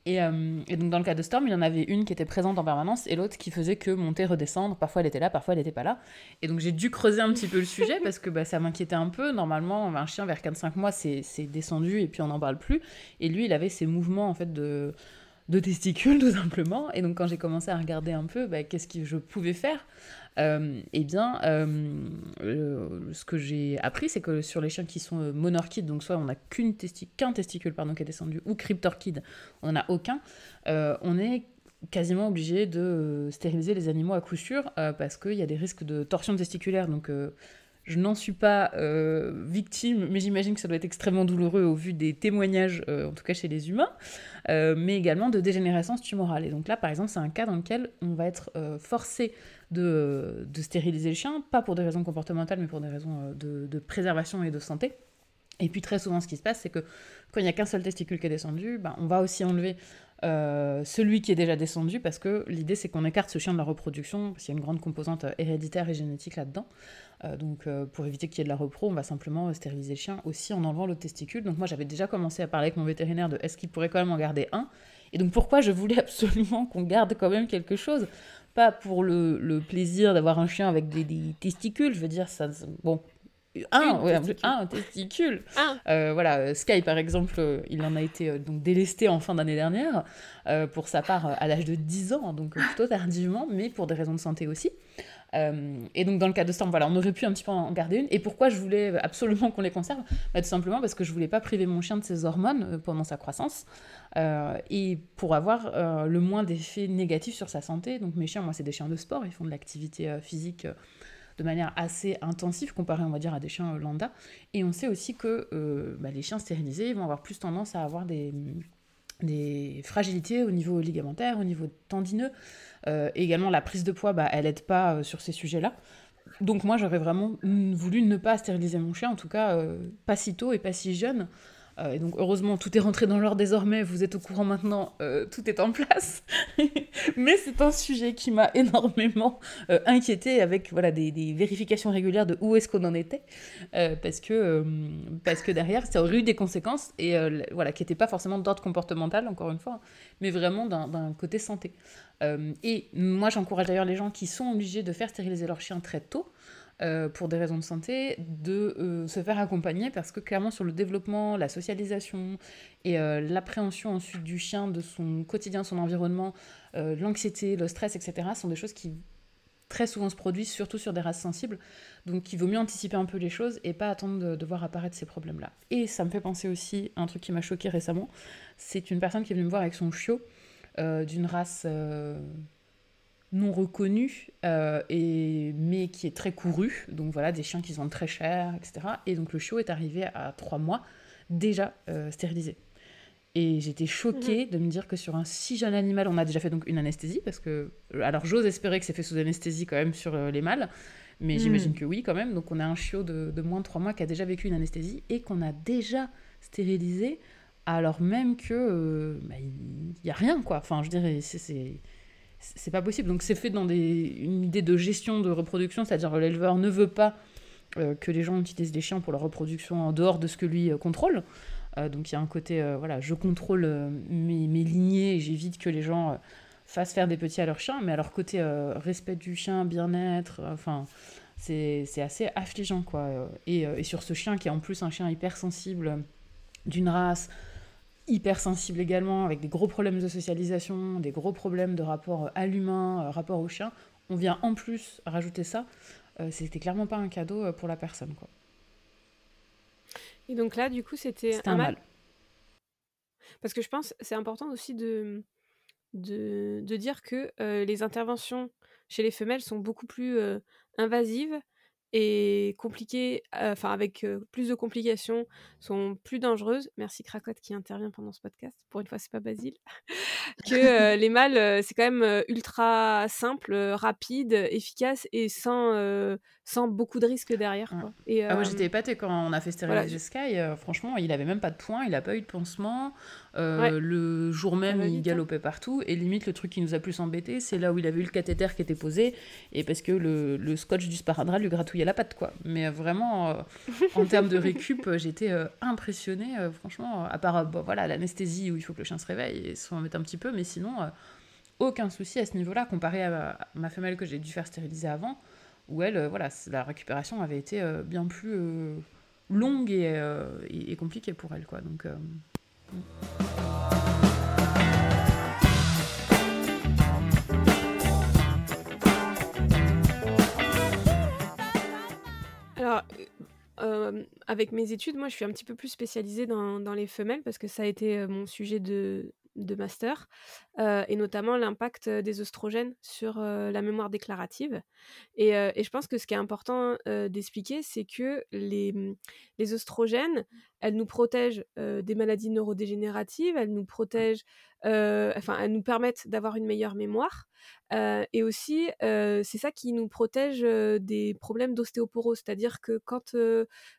Euh, et, donc dans le cas de Storm, il y en avait une qui était présente en permanence et l'autre qui faisait que monter, redescendre. Parfois elle était là, parfois elle n'était pas là. Et donc j'ai dû creuser un petit peu le sujet parce que bah, ça m'inquiétait un peu. Normalement, un chien vers 4-5 mois, c'est descendu et puis on n'en parle plus. Et lui, il avait ces mouvements en fait de, de testicules tout simplement. Et donc quand j'ai commencé à regarder un peu bah, qu'est-ce que je pouvais faire, euh, eh bien, euh, ce que j'ai appris, c'est que sur les chiens qui sont euh, monorchides, donc soit on n'a qu'un testicule pardon, qui est descendu, ou cryptorchide, on n'en a aucun, on est quasiment obligé de stériliser les animaux à coup sûr parce qu'il y a des risques de torsion testiculaire. Donc, je n'en suis pas victime, mais j'imagine que ça doit être extrêmement douloureux au vu des témoignages, en tout cas chez les humains, mais également de dégénérescence tumorale. Et donc là, par exemple, c'est un cas dans lequel on va être forcé de, stériliser le chien, pas pour des raisons comportementales, mais pour des raisons euh, de, préservation et de santé. Et puis très souvent, ce qui se passe, c'est que quand il n'y a qu'un seul testicule qui est descendu, ben, on va aussi enlever euh, celui qui est déjà descendu, parce que l'idée, c'est qu'on écarte ce chien de la reproduction, parce qu'il y a une grande composante euh, héréditaire et génétique là-dedans. donc pour éviter qu'il y ait de la repro, on va simplement stériliser le chien aussi en enlevant l'autre testicule. Donc moi, j'avais déjà commencé à parler avec mon vétérinaire de est-ce qu'il pourrait quand même en garder un? Et donc pourquoi je voulais absolument qu'on garde quand même quelque chose? Pas pour le, le plaisir d'avoir un chien avec des, des, testicules, je veux dire, ça, bon, un, ouais, testicule. un testicule. Euh, voilà, Sky par exemple, euh, il en a été euh, donc délesté en fin d'année dernière, pour sa part à l'âge de 10 ans, donc plutôt tardivement, mais pour des raisons de santé aussi. et donc dans le cas de Storm, voilà, on aurait pu un petit peu en garder une. Et pourquoi je voulais absolument qu'on les conserve? Bah, Tout simplement parce que je voulais pas priver mon chien de ses hormones pendant sa croissance. Euh, et pour avoir euh, le moins d'effets négatifs sur sa santé. Donc mes chiens, moi, c'est des chiens de sport, ils font de l'activité euh, physique de manière assez intensive comparé, on va dire, à des chiens lambda. Et on sait aussi que bah, les chiens stérilisés vont avoir plus tendance à avoir des, fragilités au niveau ligamentaire, au niveau tendineux. également, la prise de poids, bah, elle n'aide pas sur ces sujets-là. Donc moi, j'aurais vraiment voulu ne pas stériliser mon chien, en tout cas pas si tôt et pas si jeune, Euh, et donc heureusement, tout est rentré dans l'ordre désormais, vous êtes au courant maintenant, euh, tout est en place. Mais c'est un sujet qui m'a énormément euh, inquiété avec voilà, des, vérifications régulières de où est-ce qu'on en était, parce, que, parce que derrière, ça aurait eu des conséquences, et voilà, qui n'étaient pas forcément d'ordre comportemental, encore une fois, mais vraiment d'un côté santé. et moi, j'encourage d'ailleurs les gens qui sont obligés de faire stériliser leur chien très tôt, euh, pour des raisons de santé, de euh, se faire accompagner parce que clairement sur le développement, la socialisation et euh, l'appréhension ensuite du chien, de son quotidien, son environnement, l'anxiété, le stress, etc., sont des choses qui très souvent se produisent, surtout sur des races sensibles. Donc il vaut mieux anticiper un peu les choses et pas attendre de, voir apparaître ces problèmes-là. Et ça me fait penser aussi à un truc qui m'a choqué récemment. C'est une personne qui est venue me voir avec son chiot d'une race non reconnu, euh, et, mais qui est très couru. Donc voilà, des chiens qui sont très chers, etc. Et donc le chiot est arrivé à trois mois déjà euh, stérilisé. Et j'étais choquée mhm. de me dire que sur un si jeune animal, on a déjà fait donc une anesthésie, parce que... Alors j'ose espérer que c'est fait sous anesthésie quand même sur euh, les mâles, mais j'imagine mhm. que oui quand même. Donc on a un chiot de, de moins de trois mois qui a déjà vécu une anesthésie et qu'on a déjà stérilisé alors même que bah, il n'y a rien quoi. Enfin je dirais c'est c'est pas possible. Donc c'est fait dans des, une idée de gestion de reproduction, c'est-à-dire l'éleveur ne veut pas euh, que les gens utilisent les chiens pour leur reproduction en dehors de ce que lui euh, contrôle. Euh, donc il y a un côté, voilà, je contrôle mes, mes, lignées et j'évite que les gens fassent faire des petits à leurs chiens, mais à leur côté, respect du chien, bien-être, enfin, c'est assez affligeant, quoi. Et, et, sur ce chien qui est en plus un chien hypersensible d'une race, hypersensible également, avec des gros problèmes de socialisation, des gros problèmes de rapport à l'humain, euh, rapport au chien, on vient en plus rajouter ça, euh, c'était clairement pas un cadeau euh, pour la personne. Quoi. Et donc là, du coup, c'était un, mal. Parce que je pense c'est important aussi de, de, de dire que les interventions chez les femelles sont beaucoup plus invasives et compliquées, enfin avec plus de complications, sont plus dangereuses. Merci Cracotte qui intervient pendant ce podcast. Pour une fois, c'est pas Basile. Que les mâles, c'est quand même ultra simple, rapide, efficace et sans, sans beaucoup de risques derrière. Quoi. Et, ah, moi j'étais épatée quand on a fait stériliser Sky. franchement, il avait même pas de points, il a pas eu de pansement. Le jour même, il hein. galopait partout. Et limite, le truc qui nous a plus embêté, c'est là où il avait eu le cathéter qui était posé et parce que le, le scotch du sparadrap lui gratouillait la patte, quoi. Mais vraiment, euh, en termes de récup, euh, j'étais euh, impressionnée, franchement, à part voilà l'anesthésie où il faut que le chien se réveille et s'en mette un petit peu, mais sinon, aucun souci à ce niveau-là, comparé à ma, femelle que j'ai dû faire stériliser avant, où elle, voilà, la récupération avait été bien plus longue et, compliquée pour elle, quoi. Donc. Alors, euh, avec mes études, moi, je suis un petit peu plus spécialisée dans, les femelles parce que ça a été euh, mon sujet de, de master, euh, et notamment l'impact des oestrogènes sur la mémoire déclarative. Et, et, je pense que ce qui est important d'expliquer, c'est que les, mmh, les oestrogènes, elles nous protègent des maladies neurodégénératives, elles nous protègent, enfin, elles nous permettent d'avoir une meilleure mémoire. et aussi, c'est ça qui nous protège des problèmes d'ostéoporose, c'est-à-dire que quand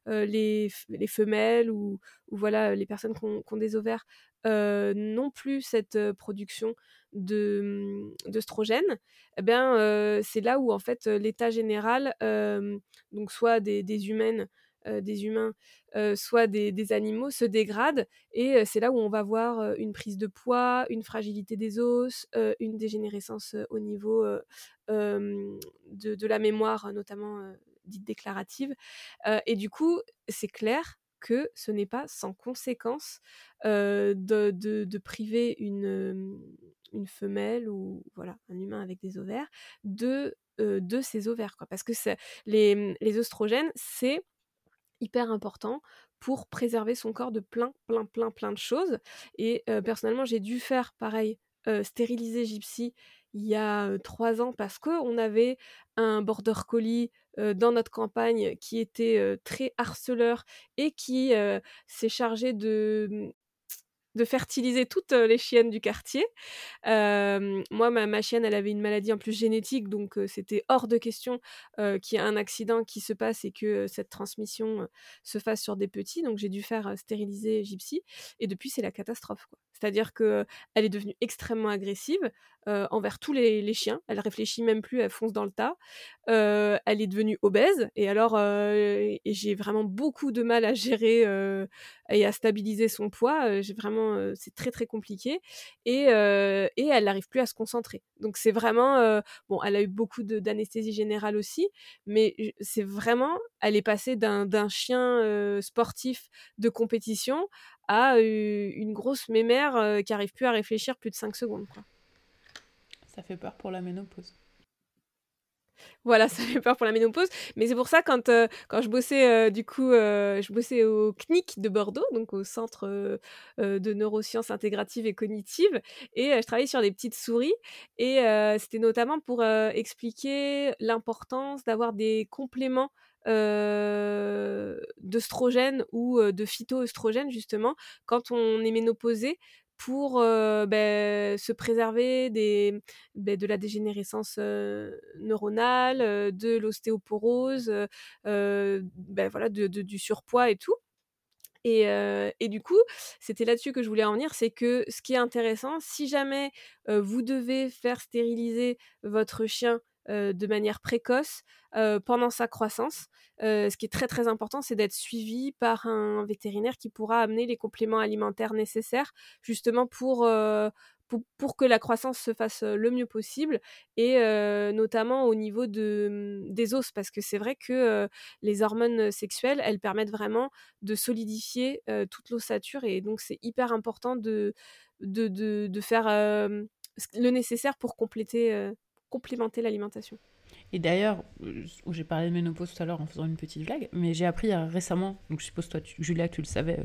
les, les, femelles ou, ou, voilà les personnes qui ont, qui ont des ovaires non plus cette production de mmh, d'œstrogènes, eh bien c'est là où en fait l'état général, donc soit des, des humaines, des humains, soit des, des, animaux se dégrade et c'est là où on va voir une prise de poids, une fragilité des os, une dégénérescence au niveau de, de, la mémoire, notamment dite déclarative. et du coup, c'est clair que ce n'est pas sans conséquence de, priver une, femelle ou voilà un humain avec des ovaires de, ses ovaires. Parce que les, les oestrogènes, c'est hyper important pour préserver son corps de plein, plein, plein, plein de choses. Et personnellement, j'ai dû faire pareil, stériliser Gypsy il y a trois ans parce qu'on avait un border collie dans notre campagne qui était très harceleur et qui s'est chargé de, mmh, de fertiliser toutes les chiennes du quartier. moi, ma, chienne, elle avait une maladie en plus génétique, donc c'était hors de question qu'il y ait un accident qui se passe et que cette transmission se fasse sur des petits. Donc j'ai dû faire stériliser Gypsy. Et depuis, c'est la catastrophe. C'est-à-dire qu'elle est devenue extrêmement agressive envers tous les, chiens. Elle réfléchit même plus, elle fonce dans le tas. elle est devenue obèse. Et alors, j'ai vraiment beaucoup de mal à gérer et à stabiliser son poids. j'ai vraiment, c'est très très compliqué. Et, et elle n'arrive plus à se concentrer. Donc c'est vraiment, bon, elle a eu beaucoup d'anesthésie générale aussi, mais c'est vraiment, elle est passée d'un chien sportif de compétition à une grosse mémère qui arrive plus à réfléchir plus de 5 secondes. Quoi. Ça fait peur pour la ménopause. Voilà, ça fait peur pour la ménopause. Mais c'est pour ça, quand, quand je bossais, du coup, je bossais au CNIC de Bordeaux, donc au Centre de neurosciences intégratives et cognitives, et je travaillais sur des petites souris. Et c'était notamment pour expliquer l'importance d'avoir des compléments euh, d'œstrogène ou de phytoœstrogène justement quand on est ménopausé pour se préserver de la dégénérescence neuronale, de l'ostéoporose, voilà, de, du surpoids et tout. Et, et, du coup, c'était là-dessus que je voulais en venir, c'est que ce qui est intéressant, si jamais vous devez faire stériliser votre chien de manière précoce pendant sa croissance. ce qui est très très important, c'est d'être suivi par un vétérinaire qui pourra amener les compléments alimentaires nécessaires justement pour, pour, que la croissance se fasse le mieux possible et notamment au niveau de, mmh, des os parce que c'est vrai que les hormones sexuelles elles permettent vraiment de solidifier toute l'ossature et donc c'est hyper important de, de, de faire le nécessaire pour compléter complémenter l'alimentation. Et d'ailleurs, euh, j'ai parlé de ménopause tout à l'heure en faisant une petite blague, mais j'ai appris euh, récemment, donc je suppose toi, Julia, tu le savais, euh,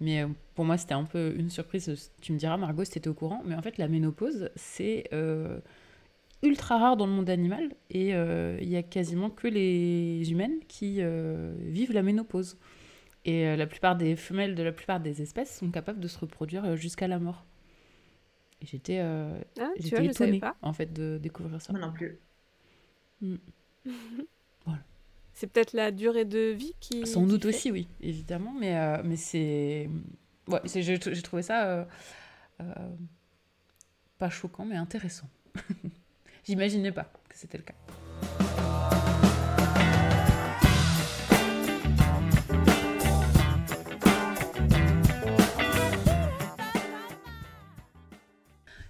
mais pour moi c'était un peu une surprise. Tu me diras, Margot, si tu étais au courant, mais en fait la ménopause, c'est ultra rare dans le monde animal et il y a quasiment que les humaines qui vivent la ménopause. Et la plupart des femelles de la plupart des espèces sont capables de se reproduire jusqu'à la mort. J'étais euh, ah, étonnée, en fait, de découvrir ça. Moi non plus. Mm. voilà. C'est peut-être la durée de vie qui. Sans doute aussi, oui, évidemment, mais, euh, mais c'est. Ouais, j'ai trouvé ça euh, euh, pas choquant, mais intéressant. J'imaginais pas que c'était le cas.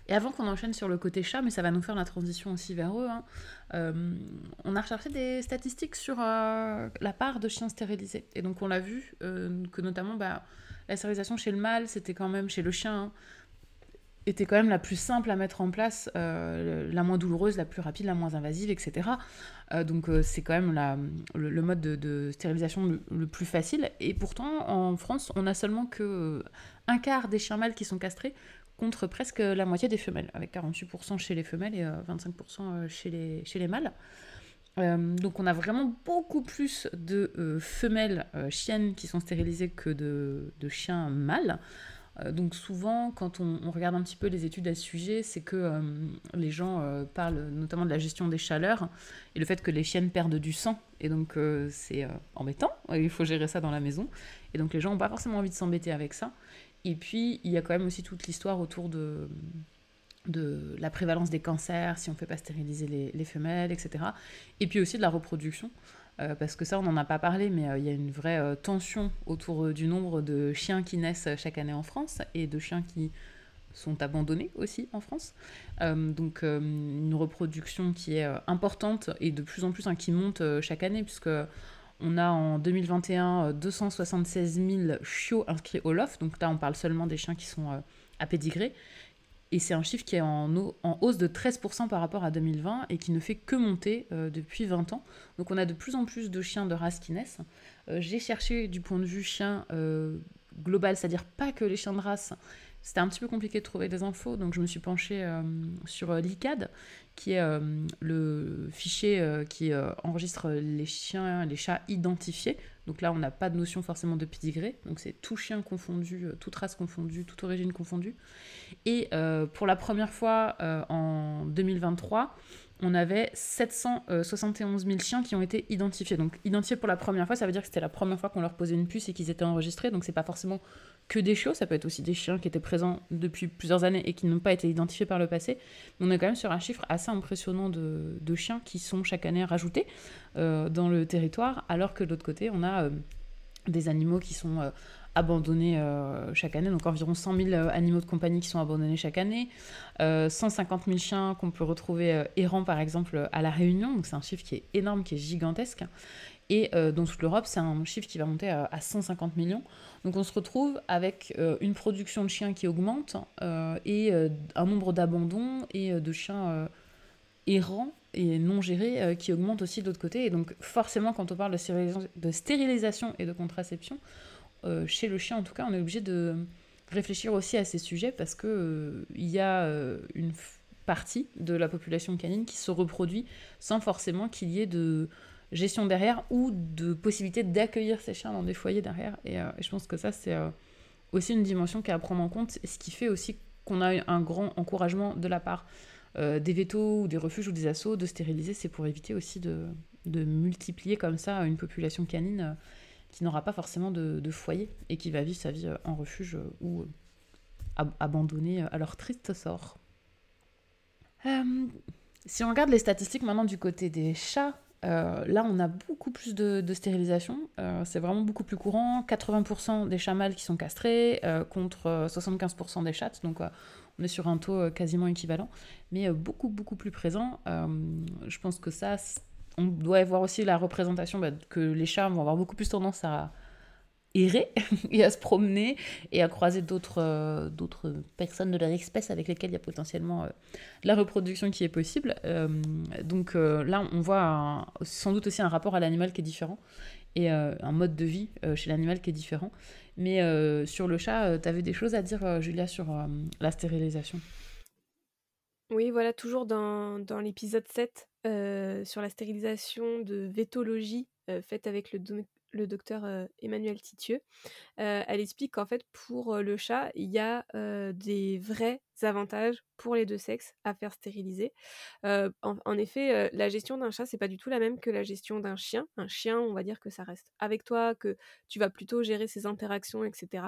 Et avant qu'on enchaîne sur le côté chat, mais ça va nous faire la transition aussi vers eux, hein, euh, on a recherché des statistiques sur euh, la part de chiens stérilisés. Et donc on l'a vu euh, que notamment bah, la stérilisation chez le mâle, c'était quand même chez le chien, hein, était quand même la plus simple à mettre en place, la moins douloureuse, la plus rapide, la moins invasive, etc. donc c'est quand même le, mode de, stérilisation le, le, plus facile. Et pourtant, en France, on a seulement que un quart des chiens mâles qui sont castrés contre presque la moitié des femelles, avec 48% chez les femelles et 25% euh, euh, chez les, chez les mâles. Euh, donc on a vraiment beaucoup plus de femelles chiennes qui sont stérilisées que de, de chiens mâles. donc souvent, quand on, regarde un petit peu les études à ce sujet, c'est que les gens parlent notamment de la gestion des chaleurs et le fait que les chiennes perdent du sang. Et donc c'est embêtant, il faut gérer ça dans la maison. Et donc les gens n'ont pas forcément envie de s'embêter avec ça. Et puis, il y a quand même aussi toute l'histoire autour de, de la prévalence des cancers, si on ne fait pas stériliser les, les, femelles, etc. Et puis aussi de la reproduction, euh, parce que ça, on n'en a pas parlé, mais euh, il y a une vraie euh, tension autour du nombre de chiens qui naissent chaque année en France et de chiens qui sont abandonnés aussi en France. donc une reproduction qui est importante et de plus en plus hein, qui monte chaque année, puisque on a en 2021 276 000 chiots inscrits au LOF, donc là on parle seulement des chiens qui sont euh, à pédigré. Et c'est un chiffre qui est en, hausse de 13% par rapport à 2020 et qui ne fait que monter euh, depuis 20 ans. Donc on a de plus en plus de chiens de race qui naissent. Euh, j'ai cherché du point de vue chien global, c'est-à-dire pas que les chiens de race. C'était un petit peu compliqué de trouver des infos, donc je me suis penchée sur l'ICAD, qui est euh, le fichier euh, qui euh, enregistre les chiens, les chats identifiés, Donc là, on n'a pas de notion forcément de pédigré. Donc c'est tout chien confondu, toute race confondue, toute origine confondue. Et pour la première fois en 2023, on avait 771 000 chiens qui ont été identifiés. Donc identifiés pour la première fois, ça veut dire que c'était la première fois qu'on leur posait une puce et qu'ils étaient enregistrés. Donc c'est pas forcément que des chiots, ça peut être aussi des chiens qui étaient présents depuis plusieurs années et qui n'ont pas été identifiés par le passé. on est quand même sur un chiffre assez impressionnant de, chiens qui sont chaque année rajoutés euh, dans le territoire, alors que de l'autre côté, on a euh, des animaux qui sont euh, abandonnés chaque année, donc environ 100 000 animaux de compagnie qui sont abandonnés chaque année, 150 000 chiens qu'on peut retrouver errants par exemple à La Réunion, donc c'est un chiffre qui est énorme, qui est gigantesque. Et dans toute l'Europe, c'est un chiffre qui va monter à, à 150 millions. Donc on se retrouve avec euh, une production de chiens qui augmente euh, et euh, un nombre d'abandons et de chiens errants et non gérés qui augmente aussi de l'autre côté. Et donc forcément quand on parle de stérilisation, et de contraception, chez le chien en tout cas, on est obligé de réfléchir aussi à ces sujets parce qu'il il y a une partie de la population canine qui se reproduit sans forcément qu'il y ait de gestion derrière ou de possibilité d'accueillir ces chiens dans des foyers derrière. Et, euh, je pense que ça, c'est euh, aussi une dimension qui est à prendre en compte, ce qui fait aussi qu'on a un grand encouragement de la part euh, des vétos ou des refuges ou des assos de stériliser. C'est pour éviter aussi de, multiplier comme ça une population canine qui n'aura pas forcément de, de, foyer et qui va vivre sa vie en refuge ou abandonnée à leur triste sort. si on regarde les statistiques maintenant du côté des chats, euh, là, on a beaucoup plus de, stérilisation. Euh, c'est vraiment beaucoup plus courant. 80% des chats mâles qui sont castrés euh, contre 75% des chattes. Donc, on est sur un taux quasiment équivalent, mais beaucoup, beaucoup plus présent. je pense que ça, on doit voir aussi la représentation bah, que les chats vont avoir beaucoup plus tendance à, et à se promener et à croiser d'autres euh, personnes de leur espèce avec lesquelles il y a potentiellement euh, la reproduction qui est possible. Euh, donc là, on voit sans doute aussi un rapport à l'animal qui est différent et un mode de vie chez l'animal qui est différent. Mais sur le chat, tu avais des choses à dire, Julia, sur la stérilisation? Oui, voilà, toujours dans, dans l'épisode 7 sur la stérilisation de vétologie faite avec le, le docteur Emmanuel Titieux, elle explique qu'en fait pour le chat, il y a des vrais avantages pour les deux sexes à faire stériliser. En, effet, la gestion d'un chat, c'est pas du tout la même que la gestion d'un chien. Un chien, on va dire que ça reste avec toi, que tu vas plutôt gérer ses interactions, etc.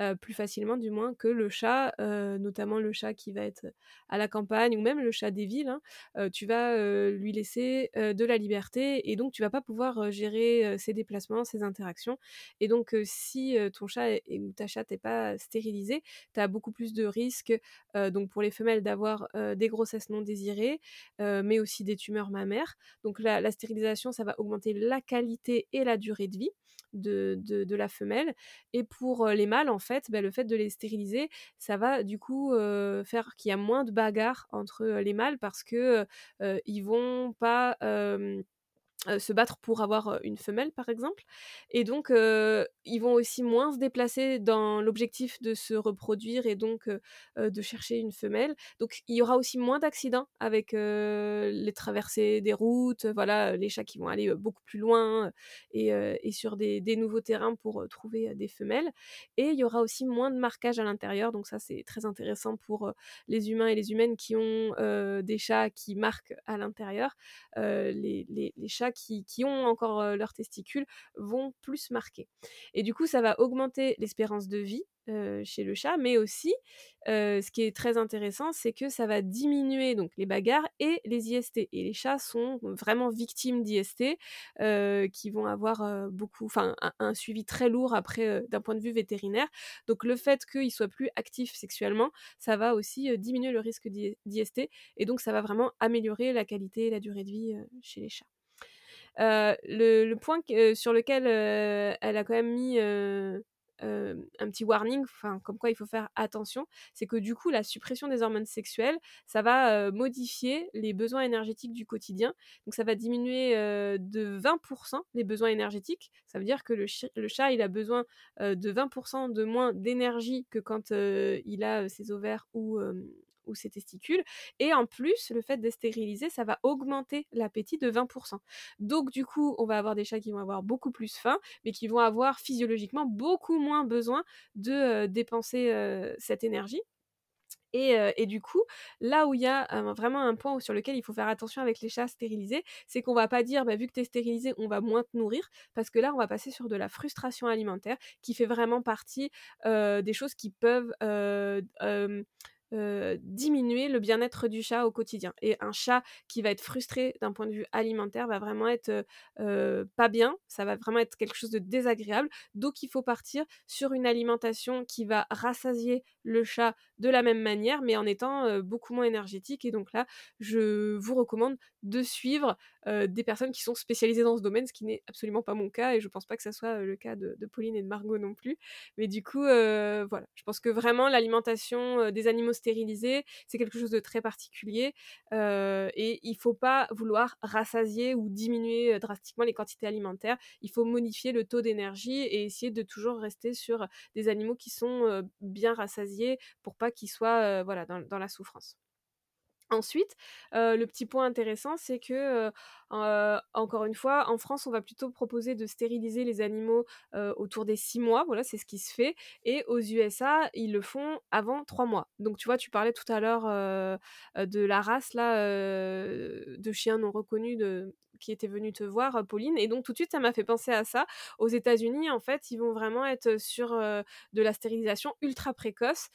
Euh, plus facilement du moins que le chat, euh, notamment le chat qui va être à la campagne ou même le chat des villes. Hein. Euh, tu vas lui laisser de la liberté et donc tu vas pas pouvoir gérer ses déplacements, ses interactions. Et donc si ton chat ou ta chatte n'est pas stérilisée, tu as beaucoup plus de risques donc pour les femelles d'avoir des grossesses non désirées, mais aussi des tumeurs mammaires. Donc la stérilisation, ça va augmenter la qualité et la durée de vie de, de, la femelle. Et pour les mâles, en fait, bah, le fait de les stériliser, ça va du coup faire qu'il y a moins de bagarres entre les mâles parce que ils vont pas euh, se battre pour avoir une femelle par exemple. Et donc ils vont aussi moins se déplacer dans l'objectif de se reproduire et donc de chercher une femelle. Donc il y aura aussi moins d'accidents avec les traversées des routes voilà les chats qui vont aller beaucoup plus loin et, et sur des, des, nouveaux terrains pour trouver des femelles. Et il y aura aussi moins de marquage à l'intérieur. Donc ça c'est très intéressant pour les humains et les humaines qui ont des chats qui marquent à l'intérieur. Les, les, les chats qui, ont encore leurs testicules vont plus marquer. Et du coup, ça va augmenter l'espérance de vie chez le chat, mais aussi, ce qui est très intéressant, c'est que ça va diminuer donc les bagarres et les IST. Et les chats sont vraiment victimes d'IST, qui vont avoir beaucoup, enfin, un, suivi très lourd après d'un point de vue vétérinaire. Donc le fait qu'ils soient plus actifs sexuellement, ça va aussi diminuer le risque d'IST, et donc ça va vraiment améliorer la qualité et la durée de vie chez les chats. Le, point sur lequel elle a quand même mis un petit warning, comme quoi il faut faire attention, c'est que du coup la suppression des hormones sexuelles, ça va modifier les besoins énergétiques du quotidien. Donc ça va diminuer de 20% les besoins énergétiques. Ça veut dire que le, le chat il a besoin de 20% de moins d'énergie que quand il a ses ovaires ou ou ses testicules. Et en plus, le fait d'être stérilisé, ça va augmenter l'appétit de 20%. Donc du coup, on va avoir des chats qui vont avoir beaucoup plus faim, mais qui vont avoir physiologiquement beaucoup moins besoin de dépenser cette énergie. Et, du coup, là où il y a vraiment un point sur lequel il faut faire attention avec les chats stérilisés, c'est qu'on va pas dire, bah, vu que tu es stérilisé, on va moins te nourrir, parce que là, on va passer sur de la frustration alimentaire qui fait vraiment partie des choses qui peuvent euh, diminuer le bien-être du chat au quotidien. Et un chat qui va être frustré d'un point de vue alimentaire va vraiment être euh, euh, pas bien, ça va vraiment être quelque chose de désagréable. Donc il faut partir sur une alimentation qui va rassasier le chat de la même manière, mais en étant beaucoup moins énergétique. Et donc là, je vous recommande de suivre des personnes qui sont spécialisées dans ce domaine, ce qui n'est absolument pas mon cas, et je pense pas que ça soit le cas de, Pauline et de Margot non plus. Mais du coup, voilà, je pense que vraiment l'alimentation des animaux stérilisés, c'est quelque chose de très particulier, et il faut pas vouloir rassasier ou diminuer drastiquement les quantités alimentaires. Il faut modifier le taux d'énergie et essayer de toujours rester sur des animaux qui sont bien rassasiés pour pas qu'ils soient voilà, dans, la souffrance. Ensuite, le petit point intéressant, c'est que, encore une fois, en France, on va plutôt proposer de stériliser les animaux autour des six mois. Voilà, c'est ce qui se fait. Et aux USA, ils le font avant trois mois. Donc, tu vois, tu parlais tout à l'heure de la race de chiens non reconnus de, qui était venu te voir, Pauline. Et donc tout de suite, ça m'a fait penser à ça. Aux États-Unis, en fait, ils vont vraiment être sur de la stérilisation ultra précoce,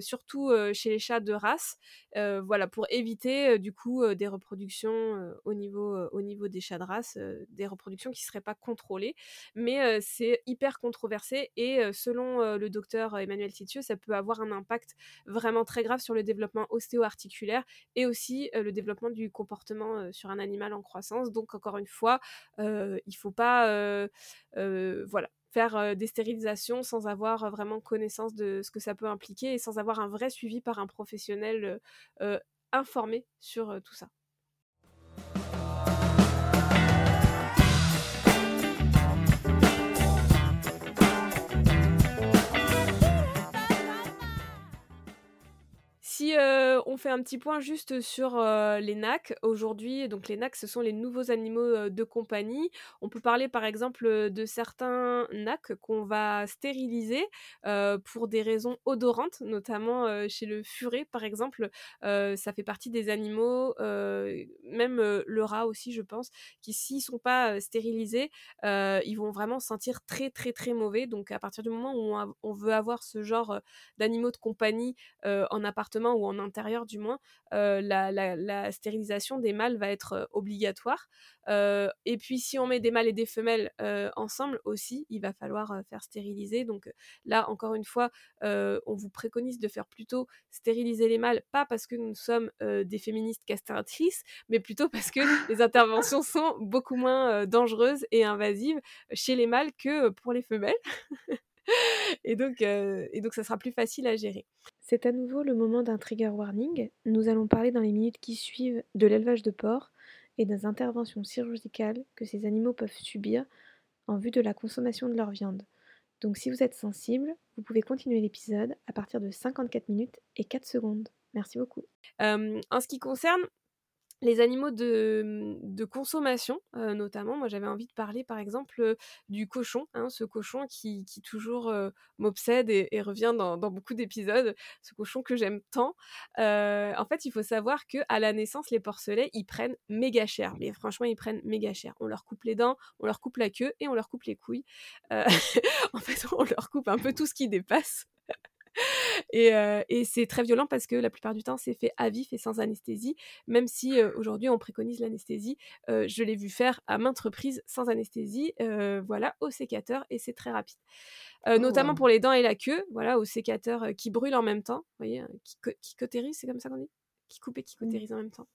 surtout chez les chats de race. voilà, pour éviter du coup des reproductions au, niveau, au niveau des chats de race, des reproductions qui ne seraient pas contrôlées. Mais c'est hyper controversé et selon le docteur Emmanuel Titieux, ça peut avoir un impact vraiment très grave sur le développement ostéo-articulaire et aussi le développement du comportement sur un animal en croissance donc encore une fois, il il faut pas faire des stérilisations sans avoir vraiment connaissance de ce que ça peut impliquer et sans avoir un vrai suivi par un professionnel informé sur tout ça. On fait un petit point juste sur les NAC aujourd'hui, donc les NAC, ce sont les nouveaux animaux de compagnie. On peut parler par exemple de certains NAC qu'on va stériliser pour des raisons odorantes, notamment chez le furet par exemple. ça fait partie des animaux, même le rat aussi, je pense, qui s'ils sont pas stérilisés, ils vont vraiment sentir très très très mauvais. Donc à partir du moment où on veut avoir ce genre d'animaux de compagnie en appartement ou en intérieur du moins, la, stérilisation des mâles va être obligatoire. et puis si on met des mâles et des femelles ensemble aussi, il va falloir faire stériliser. Donc là, encore une fois, on vous préconise de faire plutôt stériliser les mâles, pas parce que nous sommes des féministes castratrices, mais plutôt parce que les interventions sont beaucoup moins dangereuses et invasives chez les mâles que pour les femelles. et, donc, et donc, ça sera plus facile à gérer. C'est à nouveau le moment d'un trigger warning. Nous allons parler dans les minutes qui suivent de l'élevage de porcs et des interventions chirurgicales que ces animaux peuvent subir en vue de la consommation de leur viande. Donc si vous êtes sensible, vous pouvez continuer l'épisode à partir de 54 minutes et 4 secondes. Merci beaucoup. en ce qui concerne les animaux de, consommation, notamment, moi j'avais envie de parler par exemple du cochon, hein, ce cochon qui, toujours m'obsède et, revient dans, beaucoup d'épisodes, ce cochon que j'aime tant. en fait, il faut savoir que à la naissance, les porcelets, ils prennent méga cher, mais franchement, ils prennent méga cher. On leur coupe les dents, on leur coupe la queue et on leur coupe les couilles. en fait, on leur coupe un peu tout ce qui dépasse. et, c'est très violent parce que la plupart du temps, c'est fait à vif et sans anesthésie, même si aujourd'hui on préconise l'anesthésie. je l'ai vu faire à maintes reprises sans anesthésie, voilà, au sécateur et c'est très rapide. Notamment oh. pour les dents et la queue, voilà, au sécateur qui brûle en même temps, vous voyez, qui, qui cautérise, c'est comme ça qu'on dit? Qui coupe et qui mmh. cautérise en même temps.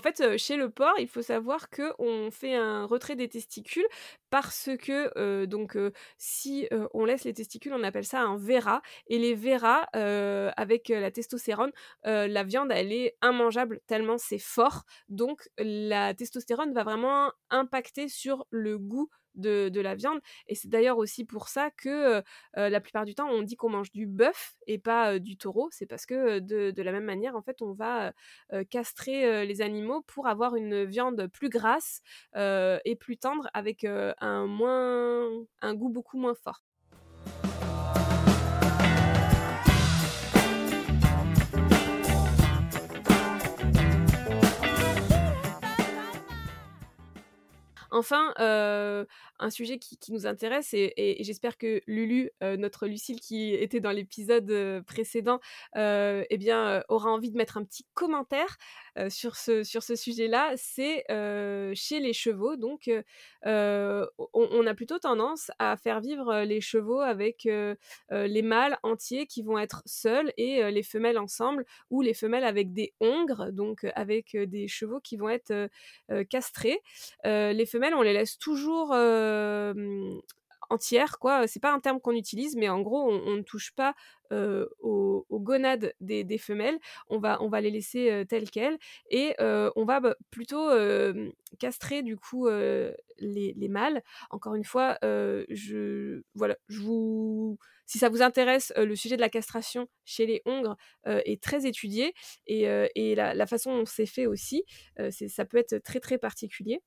En fait, chez le porc, il faut savoir que on fait un retrait des testicules parce que donc si on laisse les testicules, on appelle ça un vera. Et les veras, avec la testostérone, la viande elle est immangeable tellement c'est fort. Donc la testostérone va vraiment impacter sur le goût de, de la viande. Et c'est d'ailleurs aussi pour ça que la plupart du temps, on dit qu'on mange du bœuf et pas du taureau. C'est parce que de, la même manière, en fait, on va castrer les animaux pour avoir une viande plus grasse et plus tendre avec un goût beaucoup moins fort. Enfin, euh, un sujet qui, nous intéresse, et, j'espère que Lulu, euh, notre Lucille qui était dans l'épisode euh, précédent, eh aura envie de mettre un petit commentaire sur ce, sujet-là, c'est chez les chevaux. Donc, on, a plutôt tendance à faire vivre les chevaux avec les mâles entiers qui vont être seuls et les femelles ensemble, ou les femelles avec des hongres, donc avec des chevaux qui vont être castrés. On les laisse toujours entières, quoi. C'est pas un terme qu'on utilise, mais en gros, on, ne touche pas aux, gonades des, femelles. On va, les laisser telles quelles et on va bah, plutôt castrer du coup les, mâles. Encore une fois, je voilà, vous si ça vous intéresse, le sujet de la castration chez les hongres est très étudié et, la, la, façon dont c'est fait aussi, ça peut être très très particulier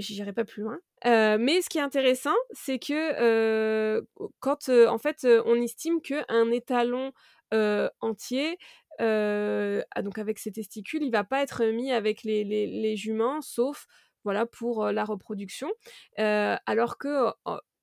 j'irai pas plus loin. mais ce qui est intéressant, c'est que quand en fait on estime qu'un étalon entier, ah, donc avec ses testicules, il va pas être mis avec les, les juments, sauf voilà pour la reproduction. alors que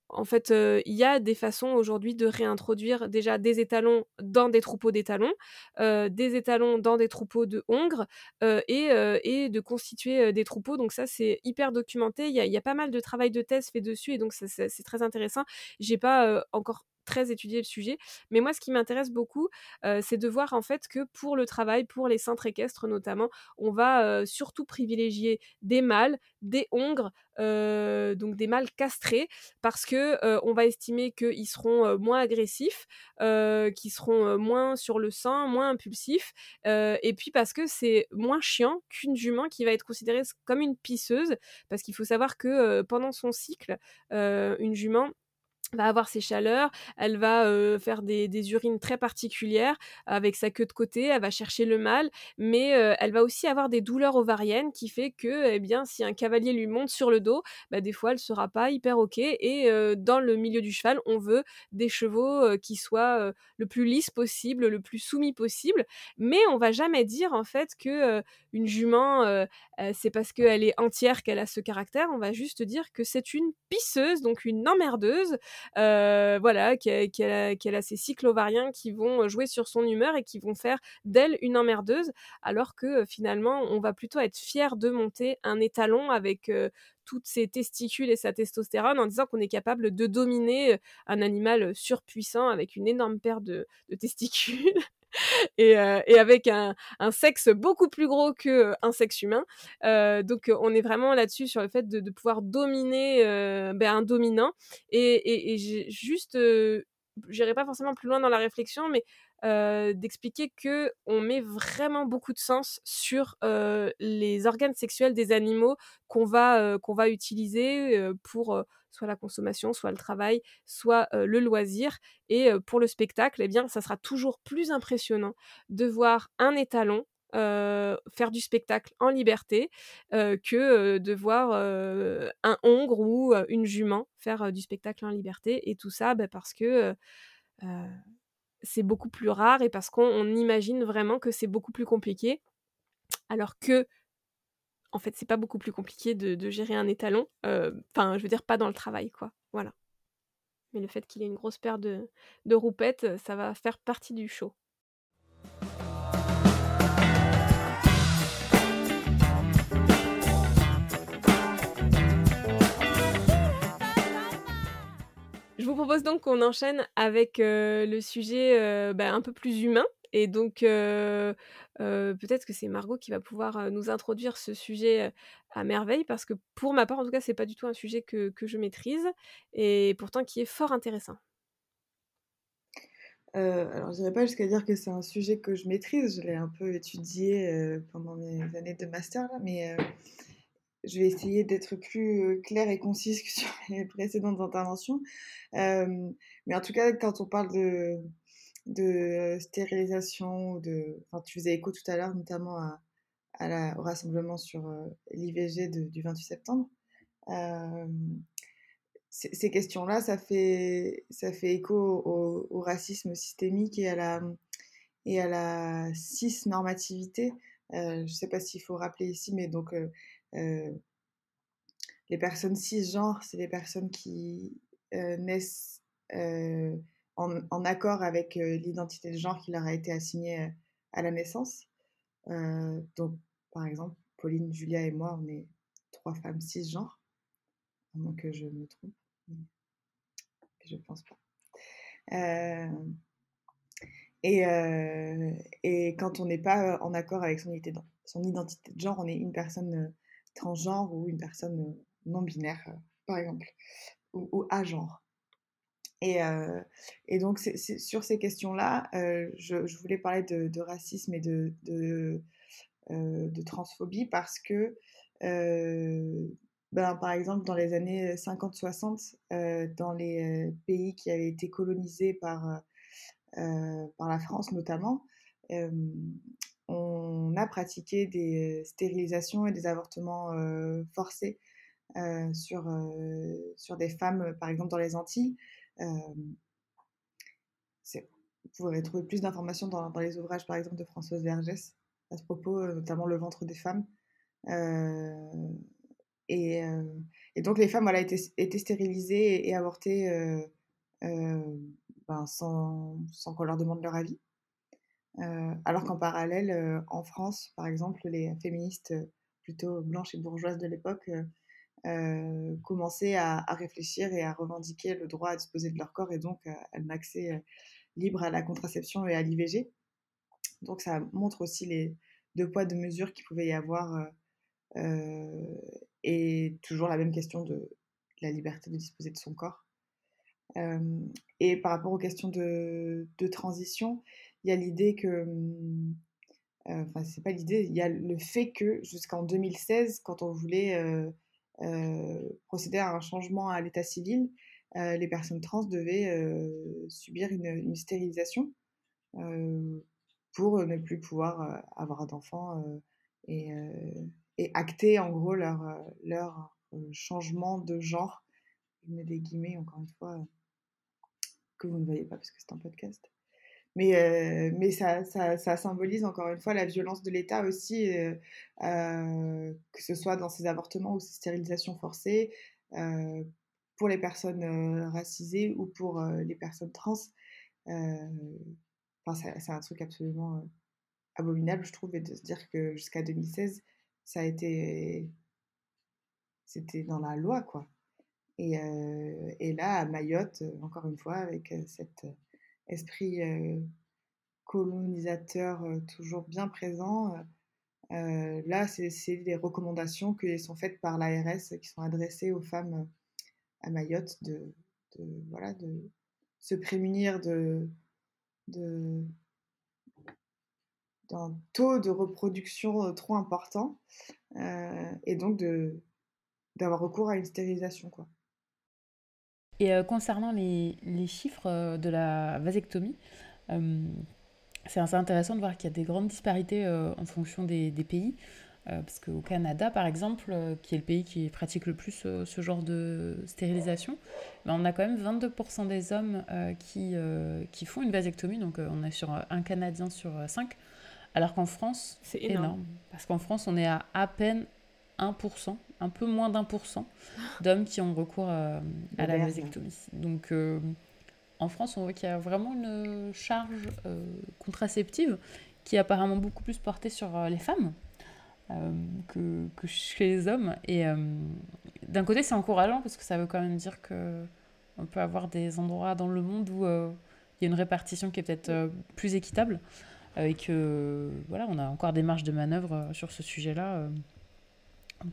en fait, il y a des façons aujourd'hui de réintroduire déjà des étalons dans des troupeaux d'étalons, des étalons dans des troupeaux de hongres et, de constituer des troupeaux. Donc ça, c'est hyper documenté. Il y, a, pas mal de travail de thèse fait dessus et donc c'est très intéressant. J'ai pas encore très étudié le sujet. Mais moi, ce qui m'intéresse beaucoup, c'est de voir en fait que pour le travail, pour les cintres équestres notamment, on va surtout privilégier des mâles, des hongres, donc des mâles castrés, parce que on va estimer qu'ils seront moins agressifs, qu'ils seront moins sur le sang, moins impulsifs, et puis parce que c'est moins chiant qu'une jument qui va être considérée comme une pisseuse, parce qu'il faut savoir que pendant son cycle, une jument va avoir ses chaleurs, elle va faire des, urines très particulières avec sa queue de côté, elle va chercher le mâle, mais elle va aussi avoir des douleurs ovariennes qui fait que, eh bien, si un cavalier lui monte sur le dos, bah, des fois elle sera pas hyper ok. Et dans le milieu du cheval, on veut des chevaux qui soient le plus lisses possible, le plus soumis possible, mais on va jamais dire en fait que une jument c'est parce qu'elle est entière qu'elle a ce caractère. On va juste dire que c'est une pisseuse, donc une emmerdeuse. Euh, voilà, qu'elle a, ses cycles ovariens qui vont jouer sur son humeur et qui vont faire d'elle une emmerdeuse, alors que finalement, on va plutôt être fier de monter un étalon avec toutes ses testicules et sa testostérone en disant qu'on est capable de dominer un animal surpuissant avec une énorme paire de testicules. Euh, et, avec un, sexe beaucoup plus gros qu'un un sexe humain. Euh, donc on est vraiment là-dessus sur le fait de, pouvoir dominer euh, ben, un dominant. Et, et, juste, j'irai pas forcément plus loin dans la réflexion, mais d'expliquer que on met vraiment beaucoup de sens sur les organes sexuels des animaux qu'on va qu'on va utiliser pour soit la consommation, soit le travail, soit le loisir. Et pour le spectacle, eh bien, ça sera toujours plus impressionnant de voir un étalon faire du spectacle en liberté que de voir un hongre ou une jument faire du spectacle en liberté. Et tout ça bah, parce que c'est beaucoup plus rare et parce qu'on imagine vraiment que c'est beaucoup plus compliqué. Alors que, en fait, c'est pas beaucoup plus compliqué de, gérer un étalon. Enfin, je veux dire, pas dans le travail, quoi. Voilà. Mais le fait qu'il ait une grosse paire de, de roupettes, ça va faire partie du show. Vous propose donc qu'on enchaîne avec le sujet bah, un peu plus humain. Et donc, peut-être que c'est Margot qui va pouvoir nous introduire ce sujet à merveille, parce que pour ma part, en tout cas, c'est pas du tout un sujet que, je maîtrise, et pourtant qui est fort intéressant. alors, je dirais pas jusqu'à dire que c'est un sujet que je maîtrise, je l'ai un peu étudié pendant mes années de master, mais je vais essayer d'être plus claire et concise que sur les précédentes interventions. mais en tout cas, quand on parle de, de stérilisation, de, enfin, tu faisais écho tout à l'heure notamment au rassemblement sur l'IVG du 28 septembre. ces questions-là, ça fait, écho au, racisme systémique et à la, et à je ne sais pas s'il faut rappeler ici, mais donc les personnes cisgenres, c'est les personnes qui euh, naissent euh, en, accord avec l'identité de genre qui leur a été assignée à la naissance. donc, par exemple, Pauline, Julia et moi, on est trois femmes cisgenres, à moins que je me trompe, je pense pas. et, et, quand on n'est pas en accord avec son identité, son identité de genre, on est une personne transgenre ou une personne euh, non binaire, euh, par exemple, ou, ou agenre. Et, euh, et, donc, sur ces questions-là, je, voulais parler de, racisme et de, de, de, transphobie parce que, ben, par exemple, dans les années 50-60, dans les pays qui avaient été colonisés par, par la France notamment, on a pratiqué des stérilisations et des avortements euh, forcés euh, sur, euh, des femmes, par exemple dans les Antilles. vous pourrez trouver plus d'informations dans, les ouvrages, par exemple, de Françoise Vergès à ce propos, notamment Le ventre des femmes. Et, donc les femmes voilà, étaient, stérilisées et, avortées ben, sans qu'on leur demande leur avis. Euh, alors qu'en parallèle, euh, en France, par exemple, les féministes euh, plutôt blanches et bourgeoises de l'époque commençaient à, réfléchir et à revendiquer le droit à disposer de leur corps et donc à un accès libre à la contraception et à l'IVG. Donc ça montre aussi les deux poids, deux mesures qu'il pouvait y avoir et toujours la même question de la liberté de disposer de son corps. et par rapport aux questions de, de transition, il y a l'idée que. Mmh, euh, enfin, c'est pas l'idée, il y a le fait que jusqu'en 2016, quand on voulait euh, euh, procéder à un changement à l'état civil, les personnes trans devaient subir une, stérilisation pour ne plus pouvoir avoir d'enfants et, acter en gros leur, leur changement de genre. Je mets des guillemets encore une fois que vous ne voyez pas parce que c'est un podcast. Mais, euh, mais ça, ça, symbolise encore une fois la violence de l'État aussi, euh, euh, que ce soit dans ces avortements ou ces stérilisations forcées, pour les personnes racisées ou pour les personnes trans. Enfin, c'est un truc absolument abominable, je trouve, et de se dire que jusqu'à 2016, ça a été. C'était dans la loi, quoi. Et, et là, à Mayotte, encore une fois, avec cette esprit colonisateur toujours bien présent. là, c'est des recommandations qui sont faites par l'ARS, qui sont adressées aux femmes à Mayotte de, se prémunir d'un taux de reproduction trop important et donc d'avoir recours à une stérilisation. Quoi. Et euh, concernant les, les, chiffres euh, de la vasectomie, euh, c'est assez intéressant de voir qu'il y a des grandes disparités en fonction des, des pays. parce qu'au Canada, par exemple, qui est le pays qui pratique le plus ce genre de stérilisation, ben, on a quand même 22% des hommes qui, qui font une vasectomie. Donc on est sur un Canadien sur 5. Alors qu'en France, c'est énorme. énorme. Parce qu'en France, on est à à peine 1%, un peu moins d'un pour cent d'hommes qui ont recours à, la vasectomie. Donc euh, en France, on voit qu'il y a vraiment une charge euh, contraceptive qui est apparemment beaucoup plus portée sur euh, les femmes que, que, chez les hommes. Et d'un côté, c'est encourageant parce que ça veut quand même dire que on peut avoir des endroits dans le monde où il y a une répartition qui est peut-être plus équitable et que voilà, on a encore des marges de manœuvre sur ce sujet-là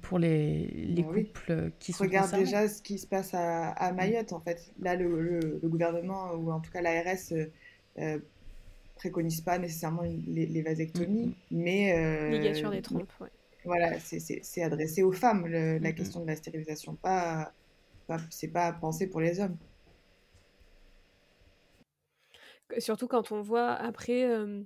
pour les, les couples qui sont Regarde déjà ce qui se passe à, à. Mayotte, en fait. Là, le, le, gouvernement, ou en tout cas l'ARS, euh, euh, préconise pas nécessairement les, vasectomies, mm, mm. mais... Euh, Ligation des trompes, ouais. Voilà, c'est adressé aux femmes, la question de la stérilisation, pas, pas c'est pas pensé pour les hommes. Surtout quand on voit après, euh,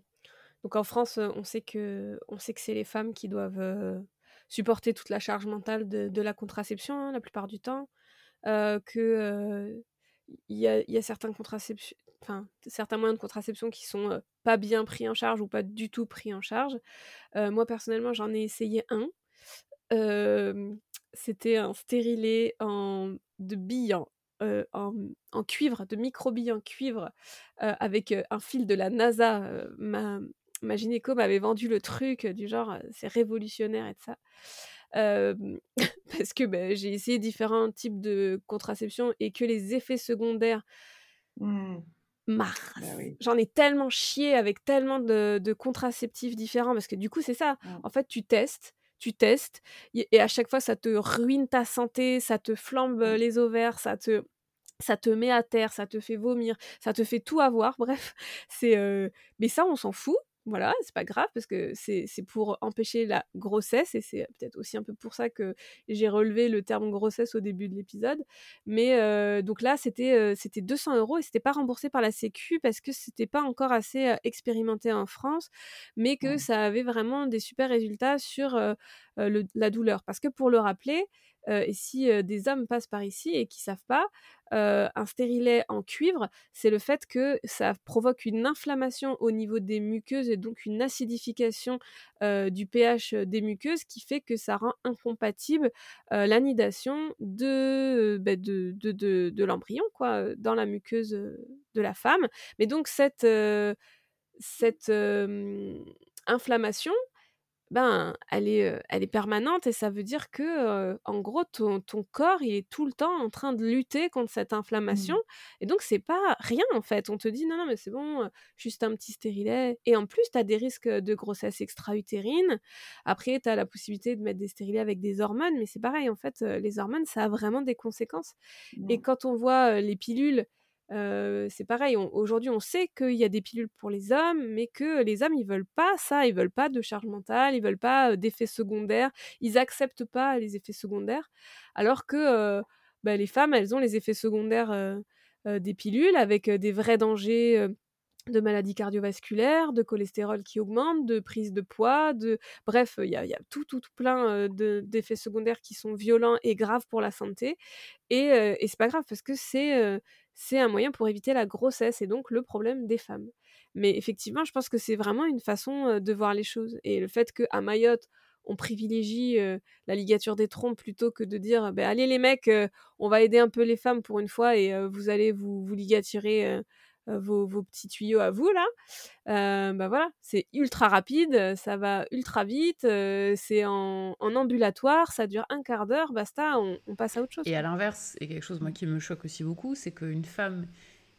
donc en France, on sait que, on sait que c'est les femmes qui doivent euh, supporter toute la charge mentale de, la contraception hein, la plupart du temps, euh, que euh, il y, a, certains enfin certains moyens de contraception qui sont euh, pas bien pris en charge ou pas du tout pris en charge. Euh, moi personnellement, j'en ai essayé un. C'était un stérilet en de billes en, en, cuivre, de micro-billes en cuivre, avec un fil de la NASA. Ma gynéco m'avait vendu le truc euh, du genre, euh, c'est révolutionnaire et de ça. Euh, parce que ben, j'ai essayé différents types de contraception et que les effets secondaires Mars. bah oui. J'en ai tellement chié avec tellement de, de contraceptifs différents parce que du coup, c'est ça. Mm. En fait, tu testes, tu testes et à chaque fois, ça te ruine ta santé, ça te flambe euh, Mm. les ovaires, ça te ça te met à terre, ça te fait vomir, ça te fait tout avoir. Bref, c'est euh, mais ça, on s'en fout. Voilà, c'est pas grave parce que c'est pour empêcher la grossesse et c'est peut-être aussi un peu pour ça que j'ai relevé le terme grossesse au début de l'épisode. Mais euh, donc là, c'était euh, c'était 200 euros et c'était pas remboursé par la Sécu parce que c'était pas encore assez euh, expérimenté en France, mais que Ouais. ça avait vraiment des super résultats sur euh, euh, le- la douleur. Parce que pour le rappeler, euh, et si euh, des hommes passent par ici et qui savent pas, euh, un stérilet en cuivre, c'est le fait que ça provoque une inflammation au niveau des muqueuses et donc une acidification du pH des muqueuses qui fait que ça rend incompatible l'anidation de, bah, de, de, de, de l'embryon quoi, dans la muqueuse de la femme. Mais donc cette, cette inflammation, ben, elle est, elle est permanente et ça veut dire que, euh, en gros, ton, ton corps, il est tout le temps en train de lutter contre cette inflammation. Mm. Et donc, c'est pas rien, en fait. On te dit, non, non, mais c'est bon, juste un petit stérilet. Et en plus, tu as des risques de grossesse extra-utérine. Après, tu as la possibilité de mettre des stérilets avec des hormones, mais c'est pareil, en fait, les hormones, ça a vraiment des conséquences. Et quand on voit les pilules, c'est pareil. Aujourd'hui, on sait qu'il y a des pilules pour les hommes, mais que les hommes, ils veulent pas ça. Ils veulent pas de charge mentale, ils veulent pas d'effets secondaires. Ils acceptent pas les effets secondaires. Alors que bah, les femmes, elles ont les effets secondaires des pilules avec des vrais dangers. De maladies cardiovasculaires, de cholestérol qui augmente, de prise de poids, de bref, il y a, tout, tout, plein euh, de- d'effets secondaires qui sont violents et graves pour la santé. Et, euh, et c'est pas grave parce que c'est euh, c'est un moyen pour éviter la grossesse et donc le problème des femmes. Mais effectivement, je pense que c'est vraiment une façon euh, de voir les choses. Et le fait qu'à Mayotte, on privilégie la ligature des trompes plutôt que de dire ben, allez les mecs, on va aider un peu les femmes pour une fois et vous allez vous, vous ligaturer vos, vos petits tuyaux à vous là. Euh, bah voilà, c'est ultra rapide, euh, ça va ultra vite, euh, c'est en, en ambulatoire, ça dure un quart d'heure, basta, on, on passe à autre chose. Et à l'inverse, et quelque chose moi qui me choque aussi beaucoup, c'est qu'une femme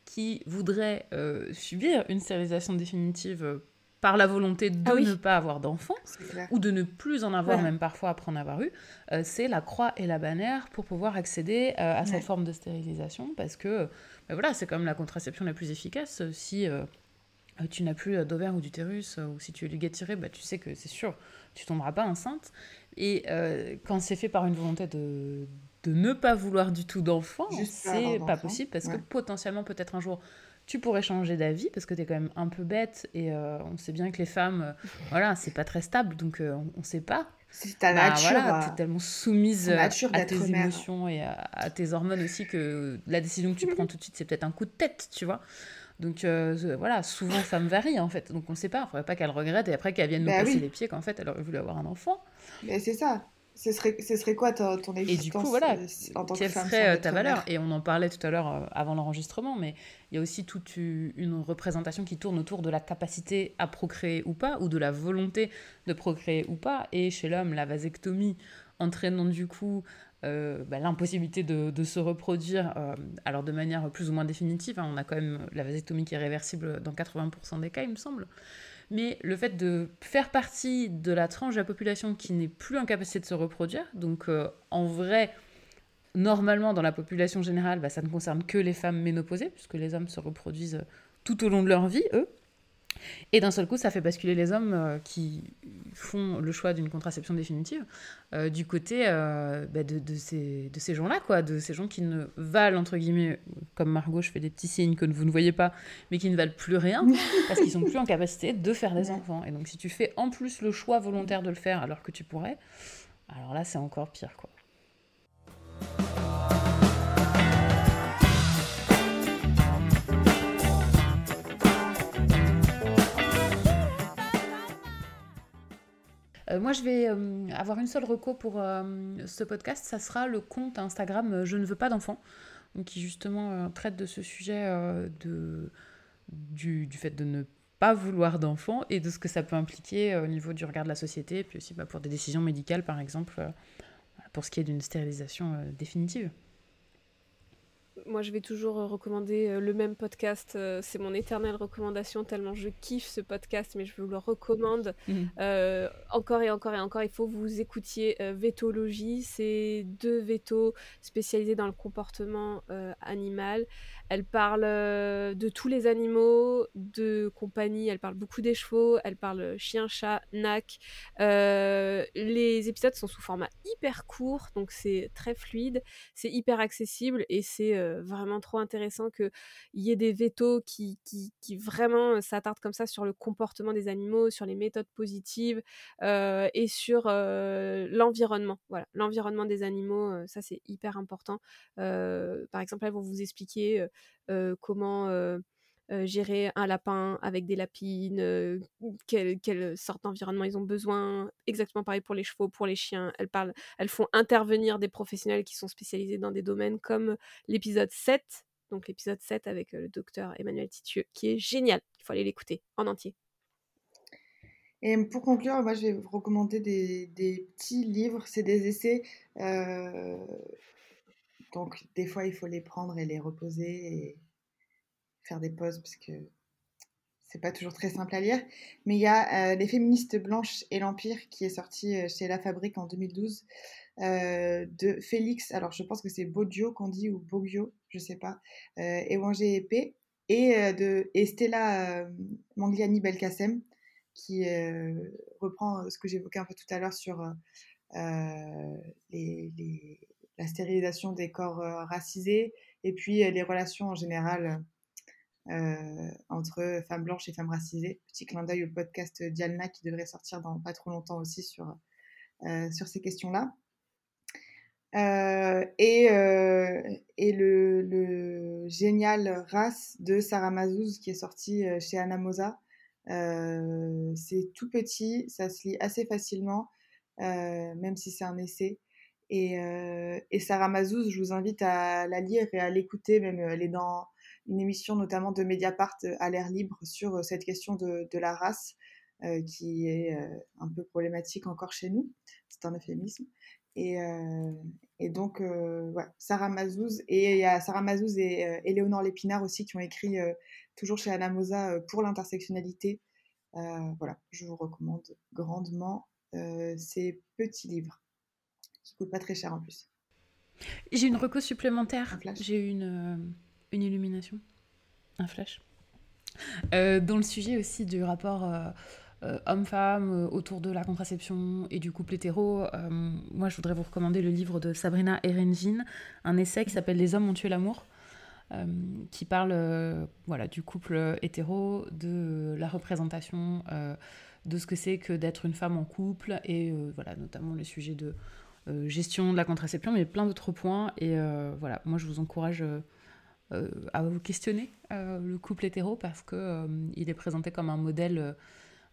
qui voudrait euh, subir une stérilisation définitive euh, par la volonté de Ah oui. ne pas avoir d'enfant, C'est clair. ou de ne plus en avoir, Ouais. même parfois après en avoir eu, euh, c'est la croix et la bannière pour pouvoir accéder euh, à Ouais. cette forme de stérilisation, parce que euh, voilà, c'est comme la contraception la plus efficace. euh, Si euh, euh, tu n'as plus d'ovaire ou d'utérus, ou si tu es ligaturé, bah, tu sais que c'est sûr, tu tomberas pas enceinte. Et euh, quand c'est fait par une volonté de, de ne pas vouloir du tout d'enfant, c'est pas possible, parce ouais. que potentiellement, peut-être un jour, tu pourrais changer d'avis, parce que tu es quand même un peu bête, et euh, on sait bien que les femmes, euh, voilà, c'est pas très stable, donc euh, on, on sait pas. C'est ta Bah, nature. voilà, euh, t'es tellement soumise euh, à tes mère. émotions et à, à tes hormones aussi que la décision que tu prends tout de suite, c'est peut-être un coup de tête, tu vois. Donc euh, euh, voilà, souvent ça me varie en fait. Donc on sait pas, il faudrait pas qu'elle regrette et après qu'elle vienne nous Bah casser oui. les pieds qu'en fait elle aurait voulu avoir un enfant. Mais c'est ça. Ce serait, ce serait quoi ton, ton Et existence du coup, voilà, euh, en tant que quelle femme serait euh, ta valeur Et on en parlait tout à l'heure euh, avant l'enregistrement, mais il y a aussi toute une représentation qui tourne autour de la capacité à procréer ou pas, ou de la volonté de procréer ou pas. Et chez l'homme, la vasectomie entraînant du coup euh, bah, l'impossibilité de, de se reproduire, euh, alors de manière plus ou moins définitive. hein, on a quand même la vasectomie qui est réversible dans 80% des cas, il me semble. Mais le fait de faire partie de la tranche de la population qui n'est plus en capacité de se reproduire, donc euh, en vrai, normalement dans la population générale, bah, ça ne concerne que les femmes ménopausées, puisque les hommes se reproduisent tout au long de leur vie, eux. Et d'un seul coup, ça fait basculer les hommes euh, qui font le choix d'une contraception définitive euh, du côté euh, bah, de, de, ces, de ces gens-là, quoi, de ces gens qui ne valent, entre guillemets, comme Margot, je fais des petits signes que vous ne voyez pas, mais qui ne valent plus rien parce qu'ils sont plus en capacité de faire des enfants. Et donc, si tu fais en plus le choix volontaire de le faire alors que tu pourrais, alors là, c'est encore pire, quoi. Euh, moi, je vais euh, avoir une seule reco pour euh, ce podcast. Ça sera le compte Instagram Je ne veux pas d'enfants, qui justement traite de ce sujet de, du, fait de ne pas vouloir d'enfants et de ce que ça peut impliquer au niveau du regard de la société, et puis aussi bah, pour des décisions médicales, par exemple, pour ce qui est d'une stérilisation définitive moi, je vais toujours euh, recommander euh, le même podcast. Euh, c'est mon éternelle recommandation, tellement je kiffe ce podcast, mais je vous le recommande mhm. encore et encore et encore. Il faut que vous écoutiez Vétologie. C'est deux vétos spécialisés dans le comportement animal. Elle parle de tous les animaux de compagnie. Elle parle beaucoup des chevaux. Elle parle chien, chat, nac. les épisodes sont sous format hyper court, donc c'est très fluide. C'est hyper accessible et c'est vraiment trop intéressant qu'il y ait des vétos qui vraiment s'attardent comme ça sur le comportement des animaux, sur les méthodes positives et sur l'environnement. Voilà, l'environnement des animaux, ça c'est hyper important. par exemple, elles vont vous expliquer comment gérer un lapin avec des lapines, quelle, sorte d'environnement ils ont besoin. Exactement pareil pour les chevaux, pour les chiens. Elles, parlent, elles font intervenir des professionnels qui sont spécialisés dans des domaines comme l'épisode 7, donc l'épisode 7 avec le docteur Emmanuel Titieux, qui est génial. Il faut aller l'écouter en entier. Et pour conclure, moi je vais vous recommander des, petits livres, c'est des essais. Donc des fois il faut les prendre et les reposer et faire des pauses parce que c'est pas toujours très simple à lire. Mais il y a euh, Les féministes blanches et l'Empire qui est sorti euh, chez La Fabrique en 2012 euh, de Félix, alors je pense que c'est Boggio qu'on dit ou Boggio, je sais pas, et Wangé Épée, et de Estella Mangliani Belkacem qui reprend ce que j'évoquais un peu tout à l'heure sur les, la stérilisation des corps racisés et puis les relations en général euh, entre femmes blanches et femmes racisées. Petit clin d'œil au podcast Dialna qui devrait sortir dans pas trop longtemps aussi sur, euh, ces questions-là. Euh, et, le, le, génial Race de Sarah Mazouz qui est sorti chez Anna c'est tout petit, ça se lit assez facilement, même si c'est un essai. Et, et Sarah Mazouz, je vous invite à la lire et à l'écouter, même elle est dans une émission notamment de Mediapart euh, à l'air libre sur euh, cette question de, la race euh, qui est un peu problématique encore chez nous. C'est un euphémisme. Et, donc, Sarah Mazouz, et il y a Sarah Mazouz et Éléonore Lépinard aussi qui ont écrit toujours chez Anna Mosa pour l'intersectionnalité. voilà, je vous recommande grandement ces petits livres qui coûtent pas très cher en plus. J'ai une reco supplémentaire. J'ai une une illumination Un flash euh, Dans le sujet aussi du rapport euh, euh, homme-femme autour de la contraception et du couple hétéro, moi je voudrais vous recommander le livre de Sabrina Erengin, un essai qui s'appelle Les hommes ont tué l'amour. qui parle voilà, du couple hétéro, de la représentation, de ce que c'est que d'être une femme en couple, et voilà, notamment le sujet de gestion de la contraception, mais plein d'autres points. Et voilà, moi je vous encourage euh, à vous questionner euh, le couple hétéro parce que euh, il est présenté comme un modèle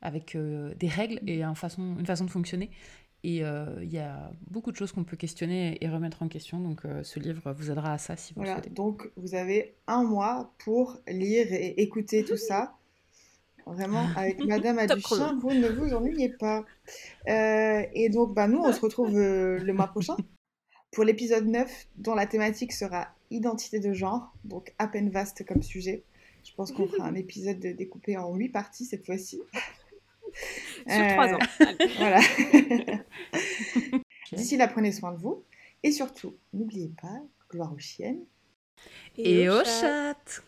avec des règles et une façon, une façon de fonctionner. Et il y a beaucoup de choses qu'on peut questionner et remettre en question. Donc ce livre vous aidera à ça si vous voilà, le souhaitez. Donc vous avez un mois pour lire et écouter tout ça. Vraiment, avec Madame Aduchien, vous ne vous ennuyez pas. et donc, bah, nous, on se retrouve le mois prochain pour l'épisode 9, dont la thématique sera identité de genre, donc à peine vaste comme sujet. Je pense qu'on fera un épisode découpé en huit parties cette fois-ci. Sur trois ans. Euh, voilà. D'ici là, prenez soin de vous. Et surtout, n'oubliez pas, gloire aux chiennes. Et, aux chattes.